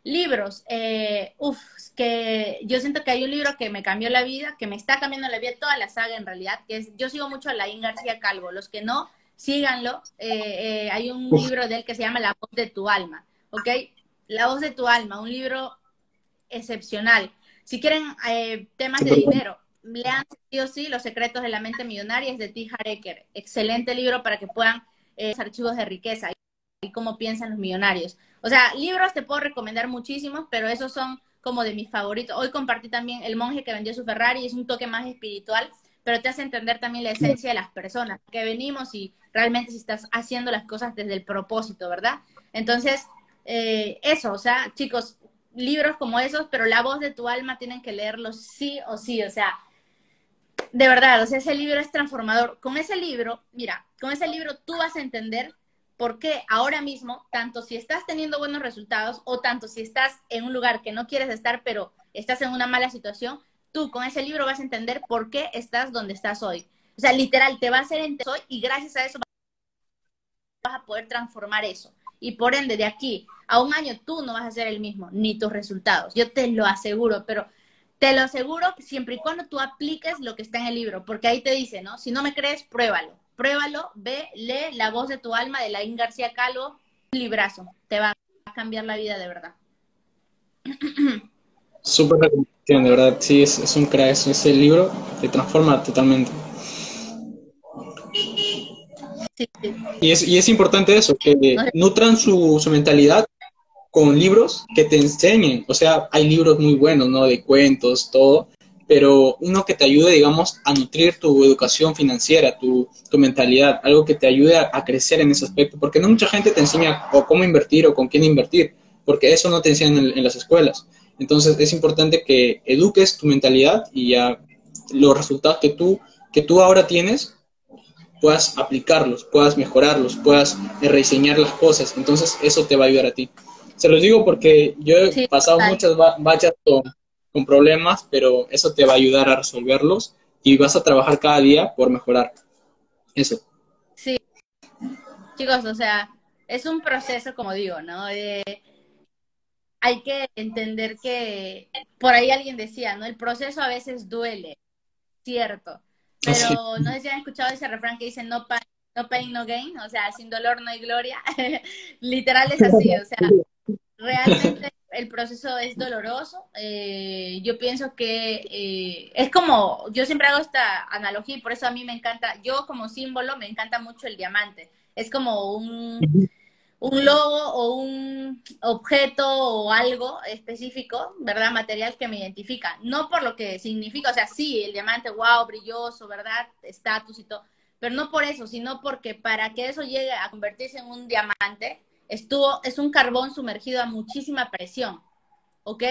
Libros, eh, uff, que yo siento que hay un libro que me cambió la vida, que me está cambiando la vida, toda la saga en realidad, que es, yo sigo mucho a Laín García Calvo, los que no, síganlo, eh, eh, hay un libro de él que se llama La voz de tu alma, ¿ok? La voz de tu alma, un libro excepcional. Si quieren temas de dinero, lean sí o sí Los secretos de la mente millonaria, es de T. Hareker. Excelente libro para que puedan eh, archivos de riqueza y cómo piensan los millonarios. O sea, libros te puedo recomendar muchísimos, pero esos son como de mis favoritos. Hoy compartí también El monje que vendió su Ferrari, es un toque más espiritual, pero te hace entender también la esencia de las personas, que venimos y realmente si estás haciendo las cosas desde el propósito, ¿verdad? Entonces, eh, eso, o sea, chicos, libros como esos, pero la voz de tu alma tienen que leerlos sí o sí, o sea, de verdad, o sea, ese libro es transformador. Con ese libro, mira, con ese libro tú vas a entender por qué ahora mismo, tanto si estás teniendo buenos resultados o tanto si estás en un lugar que no quieres estar, pero estás en una mala situación, tú con ese libro vas a entender por qué estás donde estás hoy. O sea, literal, te va a hacer entender y gracias a eso vas a poder transformar eso. Y por ende, de aquí a un año tú no vas a ser el mismo, ni tus resultados. Yo te lo aseguro, pero te lo aseguro siempre y cuando tú apliques lo que está en el libro, porque ahí te dice, ¿no? Si no me crees, pruébalo. Pruébalo, ve, lee La voz de tu alma de Laín García Calvo, un librazo. Te va a cambiar la vida de verdad. Súper recomendación, de verdad, sí, es, es un crack, ese libro te transforma totalmente. Y, es, y es importante eso, que nutran su, su mentalidad con libros que te enseñen. O sea, hay libros muy buenos, ¿no? De cuentos, todo, pero uno que te ayude, digamos, a nutrir tu educación financiera, tu, tu mentalidad, algo que te ayude a, a, crecer en ese aspecto, porque no mucha gente te enseña o cómo invertir o con quién invertir, porque eso no te enseñan en, en las escuelas. Entonces es importante que eduques tu mentalidad y ya los resultados que tú, que tú ahora tienes puedas aplicarlos, puedas mejorarlos, puedas rediseñar las cosas. Entonces eso te va a ayudar a ti. Se los digo porque yo he sí, pasado vale. muchas bachas con, con, problemas, pero eso te va a ayudar a resolverlos y vas a trabajar cada día por mejorar. Eso. Sí. Chicos, o sea, es un proceso, como digo, ¿no? Hay que entender que por ahí alguien decía, ¿no? El proceso a veces duele, cierto. Pero no sé si han escuchado ese refrán que dice no pain, no pain, no gain, o sea, sin dolor no hay gloria. Literal es así, o sea, realmente el proceso es doloroso. Eh, yo pienso que eh, es como, yo siempre hago esta analogía y por eso a mí me encanta, yo como símbolo me encanta mucho el diamante. Es como un, un logo o un objeto o algo específico, ¿verdad? Material que me identifica. No por lo que significa, o sea, sí, el diamante, wow, brilloso, ¿verdad? Estatus y todo. Pero no por eso, sino porque para que eso llegue a convertirse en un diamante, estuvo, es un carbón sumergido a muchísima presión, ¿ok?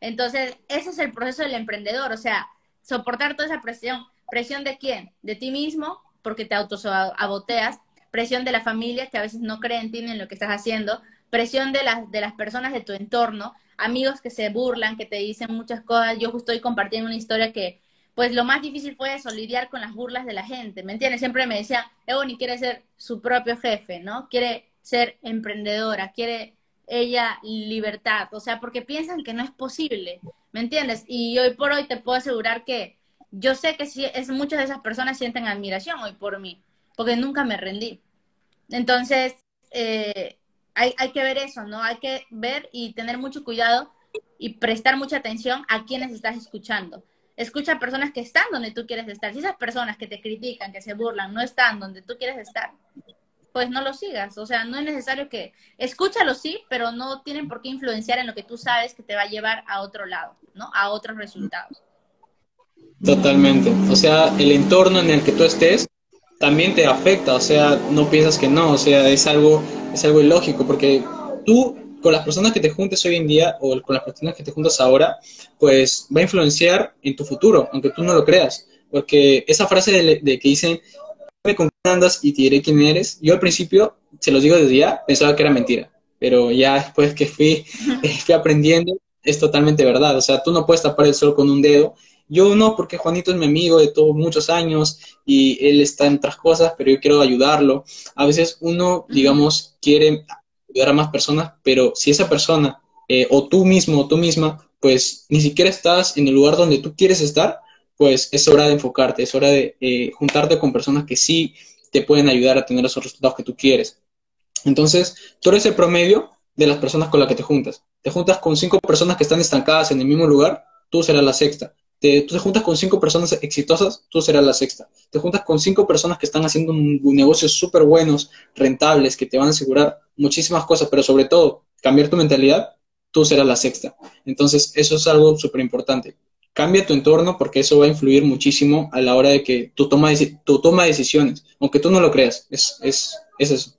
Entonces, ese es el proceso del emprendedor, o sea, soportar toda esa presión. ¿Presión de quién? De ti mismo, porque te autosaboteas, presión de la familia, que a veces no creen en lo que estás haciendo, presión de las, de las personas de tu entorno, amigos que se burlan, que te dicen muchas cosas. Yo justo hoy compartí una historia que, pues lo más difícil fue eso, con las burlas de la gente, ¿me entiendes? Siempre me decía, Ebony quiere ser su propio jefe, ¿no? Quiere ser emprendedora, quiere ella libertad, o sea, porque piensan que no es posible, ¿me entiendes? Y hoy por hoy te puedo asegurar que yo sé que sí, es, muchas de esas personas sienten admiración hoy por mí, porque nunca me rendí. Entonces, eh, hay, hay que ver eso, ¿no? Hay que ver y tener mucho cuidado y prestar mucha atención a quienes estás escuchando. Escucha a personas que están donde tú quieres estar. Si esas personas que te critican, que se burlan, no están donde tú quieres estar, pues no lo sigas. O sea, no es necesario que, escúchalo sí, pero no tienen por qué influenciar en lo que tú sabes que te va a llevar a otro lado, ¿no? A otros resultados. Totalmente. O sea, el entorno en el que tú estés también te afecta, o sea, no piensas que no, o sea, es algo, es algo ilógico, porque tú con las personas que te juntes hoy en día o con las personas que te juntas ahora, pues va a influenciar en tu futuro, aunque tú no lo creas, porque esa frase de, de que dicen, con quién andas y te diré quién eres. Yo al principio, se los digo desde ya, pensaba que era mentira, pero ya después que fui, fui aprendiendo, es totalmente verdad. O sea, tú no puedes tapar el sol con un dedo. Yo no, porque Juanito es mi amigo de todos muchos años y él está en otras cosas, pero yo quiero ayudarlo. A veces uno, digamos, quiere ayudar a más personas, pero si esa persona eh, o tú mismo o tú misma, pues ni siquiera estás en el lugar donde tú quieres estar, pues es hora de enfocarte, es hora de eh, juntarte con personas que sí te pueden ayudar a tener esos resultados que tú quieres. Entonces, tú eres el promedio de las personas con las que te juntas. Te juntas con cinco personas que están estancadas en el mismo lugar, tú serás la sexta. Te, tú te juntas con cinco personas exitosas, tú serás la sexta. Te juntas con cinco personas que están haciendo un, un negocios súper buenos, rentables, que te van a asegurar muchísimas cosas, pero sobre todo, cambiar tu mentalidad, tú serás la sexta. Entonces, eso es algo súper importante cambia tu entorno porque eso va a influir muchísimo a la hora de que tú toma, tú toma decisiones, aunque tú no lo creas, es, es, es eso.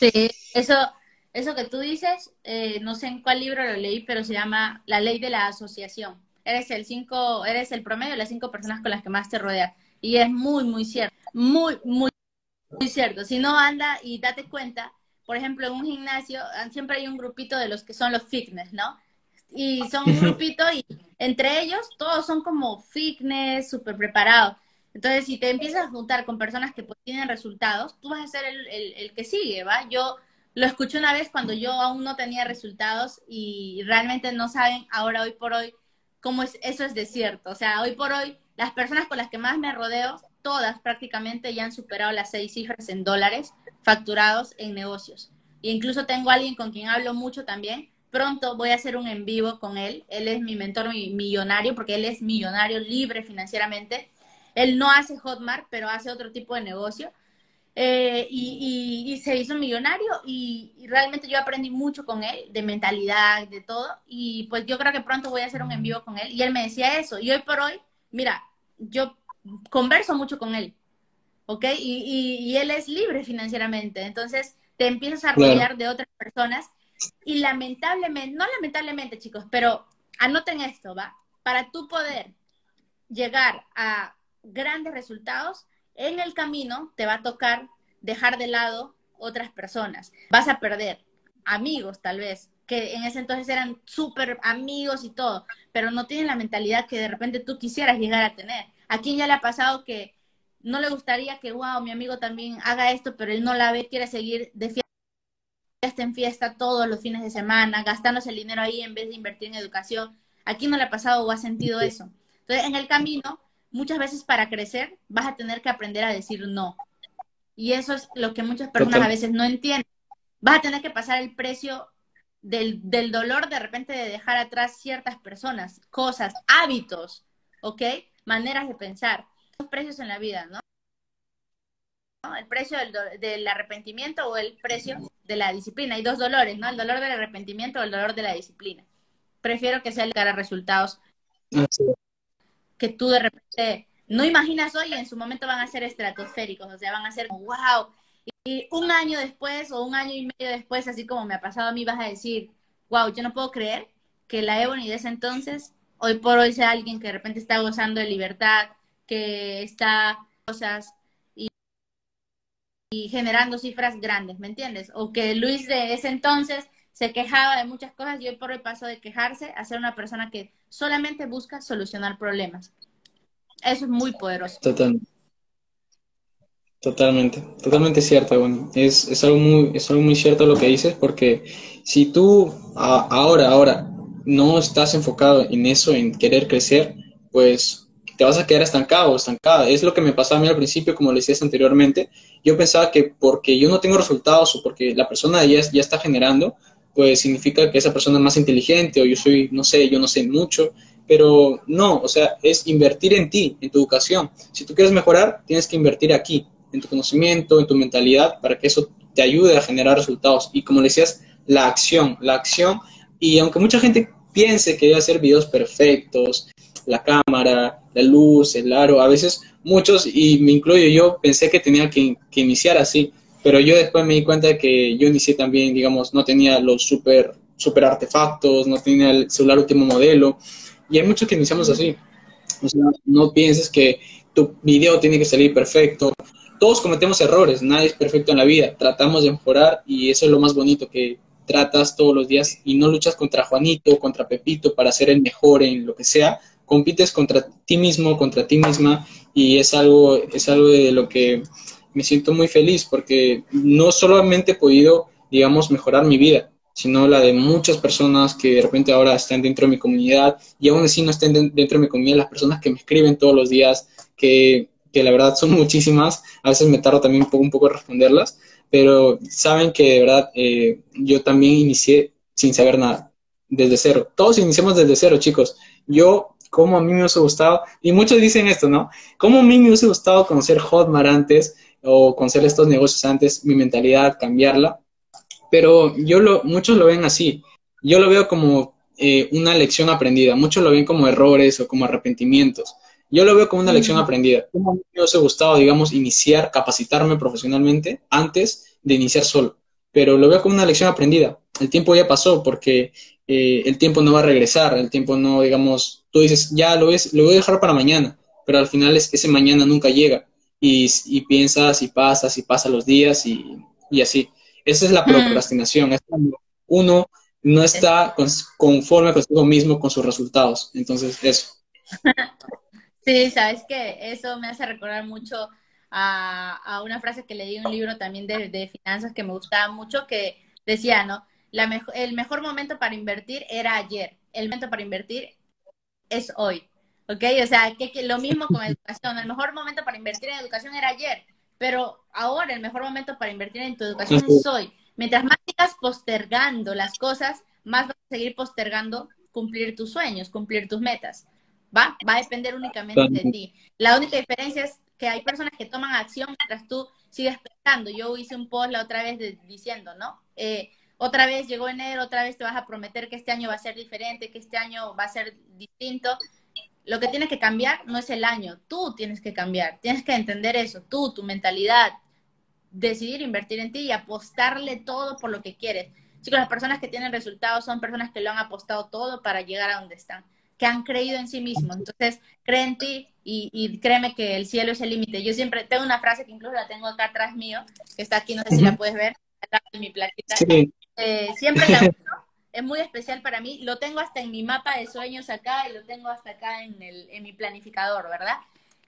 Sí, eso, eso que tú dices, eh, no sé en cuál libro lo leí, pero se llama La Ley de la Asociación. Eres el cinco, eres el promedio de las cinco personas con las que más te rodeas. Y es muy, muy cierto, muy, muy, muy cierto. Si no anda y date cuenta, por ejemplo, en un gimnasio siempre hay un grupito de los que son los fitness, ¿no? Y son un grupito y entre ellos todos son como fitness, súper preparados. Entonces, si te empiezas a juntar con personas que pues, tienen resultados, tú vas a ser el, el, el, que sigue, ¿va? Yo lo escuché una vez cuando yo aún no tenía resultados y realmente no saben ahora, hoy por hoy, cómo es, eso es de cierto. O sea, hoy por hoy, las personas con las que más me rodeo, todas prácticamente ya han superado las seis cifras en dólares facturados en negocios. E incluso tengo alguien con quien hablo mucho también, pronto voy a hacer un en vivo con él. Él es mi mentor millonario porque él es millonario libre financieramente. Él no hace Hotmart, pero hace otro tipo de negocio. Eh, y, se hizo millonario y, realmente yo aprendí mucho con él, de mentalidad, de todo. Y pues yo creo que pronto voy a hacer un en vivo con él. Y él me decía eso. Y hoy por hoy, mira, yo converso mucho con él, ¿ok? Y, él es libre financieramente. Entonces te empiezas a rodear de otras personas. Y lamentablemente, no lamentablemente chicos, pero anoten esto, ¿va? Para tú poder llegar a grandes resultados, en el camino te va a tocar dejar de lado otras personas. Vas a perder amigos tal vez, que en ese entonces eran súper amigos y todo, pero no tienen la mentalidad que de repente tú quisieras llegar a tener. ¿A quién ya le ha pasado que no le gustaría que, wow, mi amigo también haga esto, pero él no la ve, quiere seguir en fiesta todos los fines de semana, gastándose el dinero ahí en vez de invertir en educación? ¿A quién no le ha pasado o ha sentido eso? Entonces, en el camino muchas veces para crecer vas a tener que aprender a decir no. Y eso es lo que muchas personas a veces no entienden. Vas a tener que pasar el precio del, del, dolor de repente de dejar atrás ciertas personas, cosas, hábitos, ¿ok? Maneras de pensar. Los precios en la vida, ¿no? El precio del, del, arrepentimiento o el precio de la disciplina. Hay dos dolores, ¿no? El dolor del arrepentimiento o el dolor de la disciplina. Prefiero que sea el cara resultados que tú de repente no imaginas hoy, en su momento van a ser estratosféricos, o sea, van a ser wow. Y un año después o un año y medio después, así como me ha pasado a mí, vas a decir, wow, yo no puedo creer que la Ebony de ese entonces, hoy por hoy sea alguien que de repente está gozando de libertad, que está cosas y, generando cifras grandes, ¿me entiendes? O que Luis de ese entonces se quejaba de muchas cosas y hoy por hoy pasó de quejarse a ser una persona que solamente busca solucionar problemas. Eso es muy poderoso. Totalmente, totalmente cierto, bueno, es, es, algo muy, es algo muy cierto lo que dices, porque si tú ahora, ahora no estás enfocado en eso, en querer crecer, pues te vas a quedar estancado o estancada. Es lo que me pasaba a mí al principio, como le decías anteriormente. Yo pensaba que porque yo no tengo resultados o porque la persona ya, ya está generando, pues significa que esa persona es más inteligente o yo soy, no sé, yo no sé mucho, pero no, o sea, es invertir en ti, en tu educación. Si tú quieres mejorar, tienes que invertir aquí, en tu conocimiento, en tu mentalidad, para que eso te ayude a generar resultados. Y como le decías, la acción, la acción, y aunque mucha gente piense que debe hacer videos perfectos, la cámara, la luz, el aro, a veces muchos, y me incluyo yo, pensé que tenía que, que iniciar así, pero yo después me di cuenta que yo inicié también, digamos, no tenía los super, super artefactos, no tenía el celular último modelo. Y hay muchos que iniciamos así. O sea, no pienses que tu video tiene que salir perfecto. Todos cometemos errores, nadie es perfecto en la vida. Tratamos de mejorar y eso es lo más bonito, que tratas todos los días y no luchas contra Juanito, contra Pepito para ser el mejor en lo que sea. Compites contra ti mismo, contra ti misma y es algo, es algo de lo que me siento muy feliz porque no solamente he podido, digamos, mejorar mi vida, sino la de muchas personas que de repente ahora están dentro de mi comunidad y aún así no estén dentro de mi comunidad, las personas que me escriben todos los días, que, que la verdad son muchísimas, a veces me tardo también un poco, un poco responderlas, pero saben que de verdad eh, yo también inicié sin saber nada, desde cero. Todos iniciamos desde cero, chicos. Yo, como a mí me hubiese gustado, y muchos dicen esto, ¿no? Como a mí me hubiese gustado conocer Hotmart antes, o conocer estos negocios antes, mi mentalidad, cambiarla. Pero yo lo, muchos lo ven así. Yo lo veo como eh, una lección aprendida. Muchos lo ven como errores o como arrepentimientos. Yo lo veo como una lección aprendida. Como me hubiese gustado, digamos, iniciar, capacitarme profesionalmente antes de iniciar solo. Pero lo veo como una lección aprendida. El tiempo ya pasó porque eh, el tiempo no va a regresar. El tiempo no, digamos, tú dices, ya lo, ves, lo voy a dejar para mañana. Pero al final es, ese mañana nunca llega y, piensas y pasas y pasan los días y, así. Esa es la procrastinación, es cuando uno no está conforme consigo mismo con sus resultados. Entonces, eso. Sí, sabes que eso me hace recordar mucho a, una frase que leí en un libro también de, finanzas que me gustaba mucho, que decía, ¿no? La el mejor momento para invertir era ayer, el momento para invertir es hoy. ¿ok? O sea, que, lo mismo con educación. El mejor momento para invertir en educación era ayer, pero ahora el mejor momento para invertir en tu educación es hoy. Mientras más sigas postergando las cosas, más vas a seguir postergando cumplir tus sueños, cumplir tus metas. ¿Va? Va a depender únicamente de ti. La única diferencia es que hay personas que toman acción mientras tú sigues pensando. Yo hice un post la otra vez diciendo, ¿no? Eh, otra vez llegó enero, otra vez te vas a prometer que este año va a ser diferente, que este año va a ser distinto. Lo que tienes que cambiar no es el año, tú tienes que cambiar, tienes que entender eso, tú, tu mentalidad, decidir invertir en ti y apostarle todo por lo que quieres. Chicos, las personas que tienen resultados son personas que lo han apostado todo para llegar a donde están, que han creído en sí mismos. Entonces, cree en ti y, créeme que el cielo es el límite. Yo siempre tengo una frase que incluso la tengo acá atrás mío, que está aquí, no sé si la puedes ver, atrás de mi plaquita. Eh, siempre la uso, es muy especial para mí. Lo tengo hasta en mi mapa de sueños acá y lo tengo hasta acá en, el, en mi planificador, ¿verdad?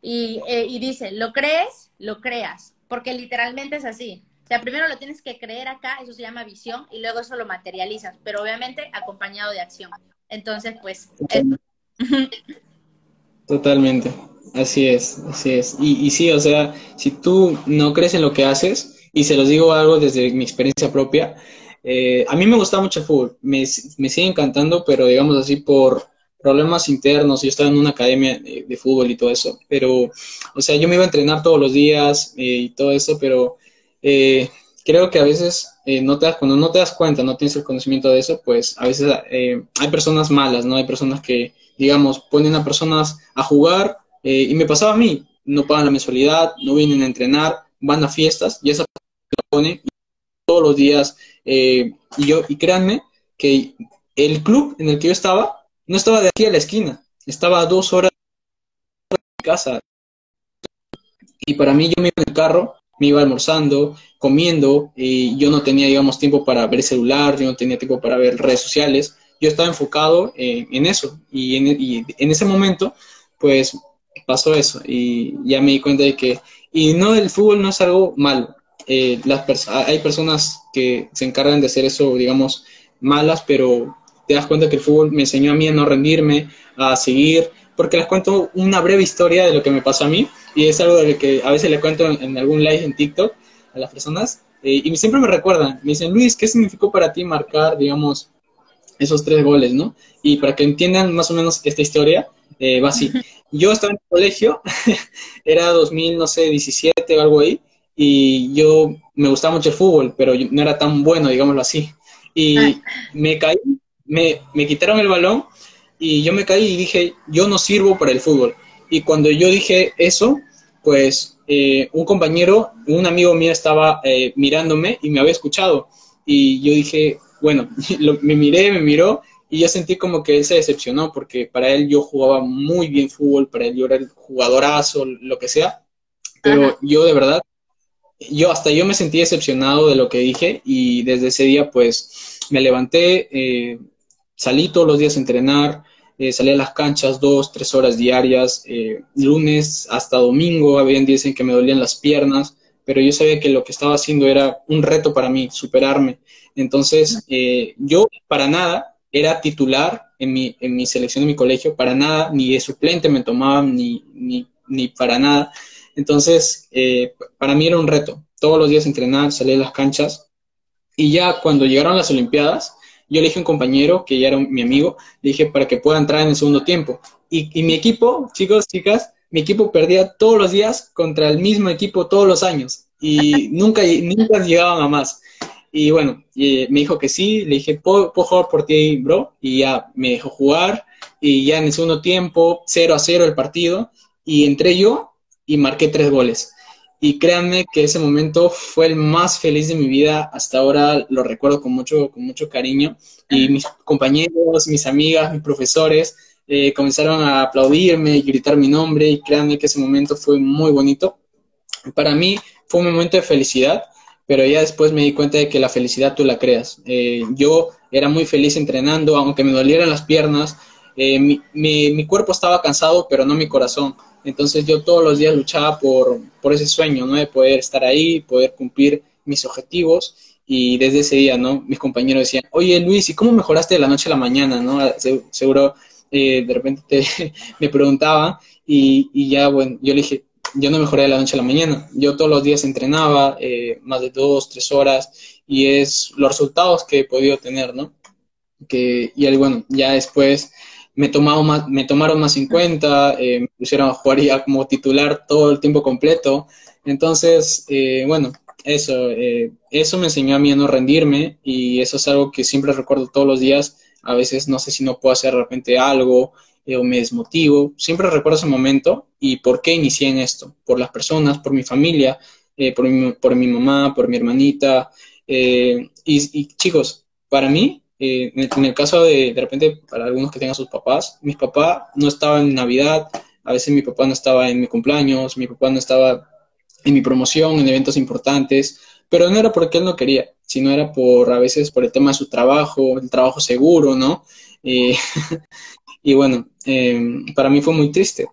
Y, eh, y dice, lo crees, lo creas, porque literalmente es así. O sea, primero lo tienes que creer acá, eso se llama visión, y luego eso lo materializas, pero obviamente acompañado de acción. Entonces, pues... Totalmente, así es, así es. Y, y sí, o sea, si tú no crees en lo que haces, y se los digo algo desde mi experiencia propia, eh, a mí me gusta mucho el fútbol, me, me, sigue encantando, pero digamos así por problemas internos, yo estaba en una academia de, fútbol y todo eso, pero, o sea, yo me iba a entrenar todos los días eh, y todo eso, pero eh, creo que a veces eh, no te das, cuando no te das cuenta, no tienes el conocimiento de eso, pues a veces eh, hay personas malas, ¿no? Hay personas que, digamos, ponen a personas a jugar y me pasaba a mí, no pagan la mensualidad, no vienen a entrenar, van a fiestas y esa persona pone todos los días y yo, y créanme que el club en el que yo estaba no estaba de aquí a la esquina, estaba a dos horas de casa. Y para mí yo me iba en el carro me iba almorzando, comiendo, y yo no tenía, digamos, tiempo para ver celular, yo no tenía tiempo para ver redes sociales, yo estaba enfocado en, eso, y en, ese momento, pues, pasó eso, y ya me di cuenta de que, y no, el fútbol no es algo malo, eh, las hay personas que se encargan de hacer eso, digamos, malas, pero te das cuenta que el fútbol me enseñó a mí a no rendirme, a seguir, porque les cuento una breve historia de lo que me pasó a mí y es algo de que a veces le cuento en, algún live en TikTok a las personas eh, y siempre me recuerdan, me dicen, Luis, ¿qué significó para ti marcar, digamos, esos tres goles, no? Y para que entiendan más o menos esta historia, eh, va así. Yo estaba en el colegio, era 2000, no sé, 17 o algo ahí, y yo me gustaba mucho el fútbol, pero no era tan bueno, digámoslo así. Y me caí, me, me quitaron el balón y yo me caí y dije, yo no sirvo para el fútbol. Y cuando yo dije eso, pues eh, un compañero, un amigo mío estaba eh, mirándome y me había escuchado. Y yo dije, bueno, me miré, me miró y yo sentí como que él se decepcionó porque para él yo jugaba muy bien fútbol, para él yo era el jugadorazo, lo que sea. Pero yo de verdad, yo hasta yo me sentí decepcionado de lo que dije y desde ese día pues me levanté, eh, salí todos los días a entrenar, eh, salí a las canchas dos, tres horas diarias, eh, lunes hasta domingo, habían días en que me dolían las piernas, pero yo sabía que lo que estaba haciendo era un reto para mí, superarme. Entonces, eh, yo para nada era titular en mi, en mi selección de mi colegio, para nada, ni de suplente me tomaban, ni, ni, ni para nada. Entonces, para mí era un reto, todos los días entrenar, salir a las canchas, y ya cuando llegaron las Olimpiadas, yo le dije a un compañero, que ya era mi amigo, le dije para que pueda entrar en el segundo tiempo. Y, mi equipo, chicos, chicas, mi equipo perdía todos los días contra el mismo equipo todos los años. Y nunca, nunca llegaban a más. Y bueno, me dijo que sí, le dije, ¿Puedo, jugar por ti, bro? Y ya me dejó jugar. Y ya en el segundo tiempo, 0 a 0 el partido. Y entré yo y marqué tres goles. Y créanme que ese momento fue el más feliz de mi vida. Hasta ahora lo recuerdo con mucho, con mucho cariño. Y mis compañeros, mis amigas, mis profesores eh, comenzaron a aplaudirme y gritar mi nombre. Y créanme que ese momento fue muy bonito. Para mí fue un momento de felicidad, pero ya después me di cuenta de que la felicidad tú la creas. Eh, yo era muy feliz entrenando, aunque me dolieran las piernas. Eh, mi, mi, mi cuerpo estaba cansado, pero no mi corazón entonces yo todos los días luchaba por, por ese sueño, ¿no? De poder estar ahí, poder cumplir mis objetivos. Y desde ese día, ¿no? Mis compañeros decían, oye Luis, ¿y cómo mejoraste de la noche a la mañana, ¿no? seguro eh, de repente me preguntaba y, y, ya, bueno, yo le dije, yo no mejoré de la noche a la mañana. Yo todos los días entrenaba eh, más de dos, tres horas y es los resultados que he podido tener, ¿no? que, y bueno, ya después me, más, me tomaron más en cuenta, eh, me pusieron a jugar como titular todo el tiempo completo. Entonces, eh, bueno, eso, eh, eso me enseñó a mí a no rendirme y eso es algo que siempre recuerdo todos los días. A veces no sé si no puedo hacer de repente algo o me desmotivo. Siempre recuerdo ese momento y por qué inicié en esto. Por las personas, por mi familia, por, mi, por mi mamá, por mi hermanita. y, y chicos, para mí eh, en, el, caso de, de repente, para algunos que tengan sus papás, mi papá no estaba en Navidad, a veces mi papá no estaba en mi cumpleaños, mi papá no estaba en mi promoción, en eventos importantes, pero no era porque él no quería, sino era por, a veces, por el tema de su trabajo, el trabajo seguro, ¿no? Eh, y bueno, em, para mí fue muy triste.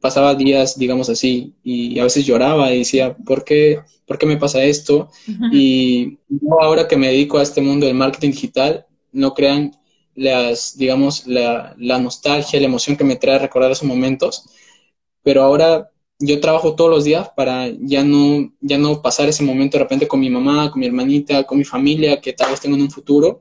Pasaba días, digamos así, y a veces lloraba y decía, ¿por qué, ¿por qué me pasa esto? Y ahora que me dedico a este mundo del marketing digital, no crean las, digamos, la, la, nostalgia, la emoción que me trae recordar esos momentos, pero ahora yo trabajo todos los días para ya no, ya no pasar ese momento de repente con mi mamá, con mi hermanita, con mi familia, que tal vez tengo en un futuro,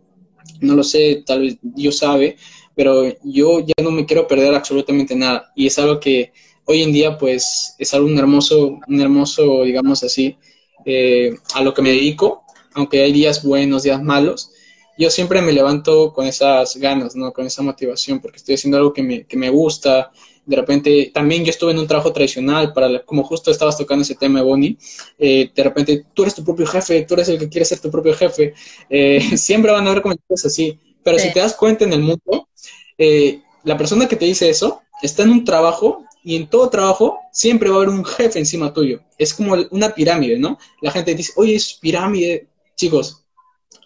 no lo sé, tal vez Dios sabe, pero yo ya no me quiero perder absolutamente nada, y es algo que hoy en día pues es algo un hermoso, un hermoso, digamos así, eh, a lo que me dedico, aunque hay días buenos, días malos, yo siempre me levanto con esas ganas, ¿no? Con esa motivación, porque estoy haciendo algo que me, que me gusta. De repente, también yo estuve en un trabajo tradicional, para como justo estabas tocando ese tema, Bonnie, eh, de repente tú eres tu propio jefe, tú eres el que quiere ser tu propio jefe. Eh, siempre van a haber comentarios así, pero si te das cuenta en el mundo, eh, la persona que te dice eso está en un trabajo y en todo trabajo siempre va a haber un jefe encima tuyo. Es como una pirámide, ¿no? La gente dice, oye, es pirámide. Chicos,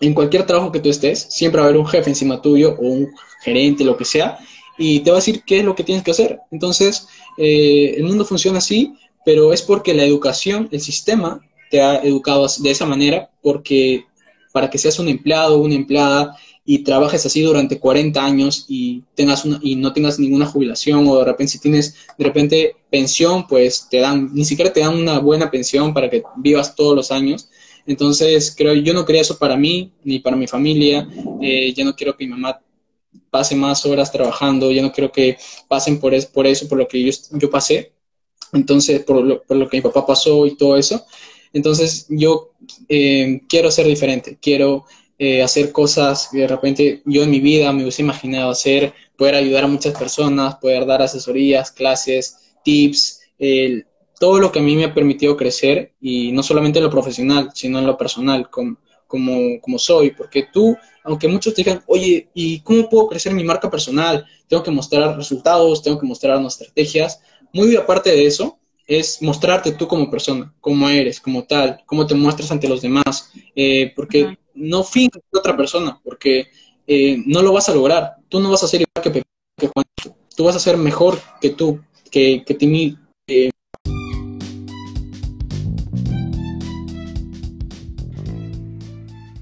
en cualquier trabajo que tú estés, siempre va a haber un jefe encima tuyo o un gerente, lo que sea, y te va a decir qué es lo que tienes que hacer. Entonces, eh, el mundo funciona así, pero es porque la educación, el sistema, te ha educado de esa manera, porque para que seas un empleado o una empleada y trabajes así durante 40 años y tengas una, y no tengas ninguna jubilación o de repente si tienes de repente pensión, pues te dan, ni siquiera te dan una buena pensión para que vivas todos los años. Entonces, creo, yo no quería eso para mí ni para mi familia. Eh, no quiero que mi mamá pase más horas trabajando, yo no quiero que pasen por, es, por eso, por lo que yo, yo pasé. Entonces, por lo, por lo que mi papá pasó y todo eso. Entonces, yo eh, quiero ser diferente, quiero eh, hacer cosas que de repente yo en mi vida me hubiese imaginado hacer, poder ayudar a muchas personas, poder dar asesorías, clases, tips, todo lo que a mí me ha permitido crecer y no solamente en lo profesional, sino en lo personal, como, como, como soy, porque tú, aunque muchos te digan, oye, ¿y cómo puedo crecer mi marca personal? Tengo que mostrar resultados, tengo que mostrar unas estrategias. Muy aparte de eso, es mostrarte tú como persona, cómo eres, como tal, cómo te muestras ante los demás, eh, porque no finges de otra persona, porque eh, no lo vas a lograr. Tú no vas a ser igual que, que Juan, tú vas a ser mejor que tú, que, que, ti,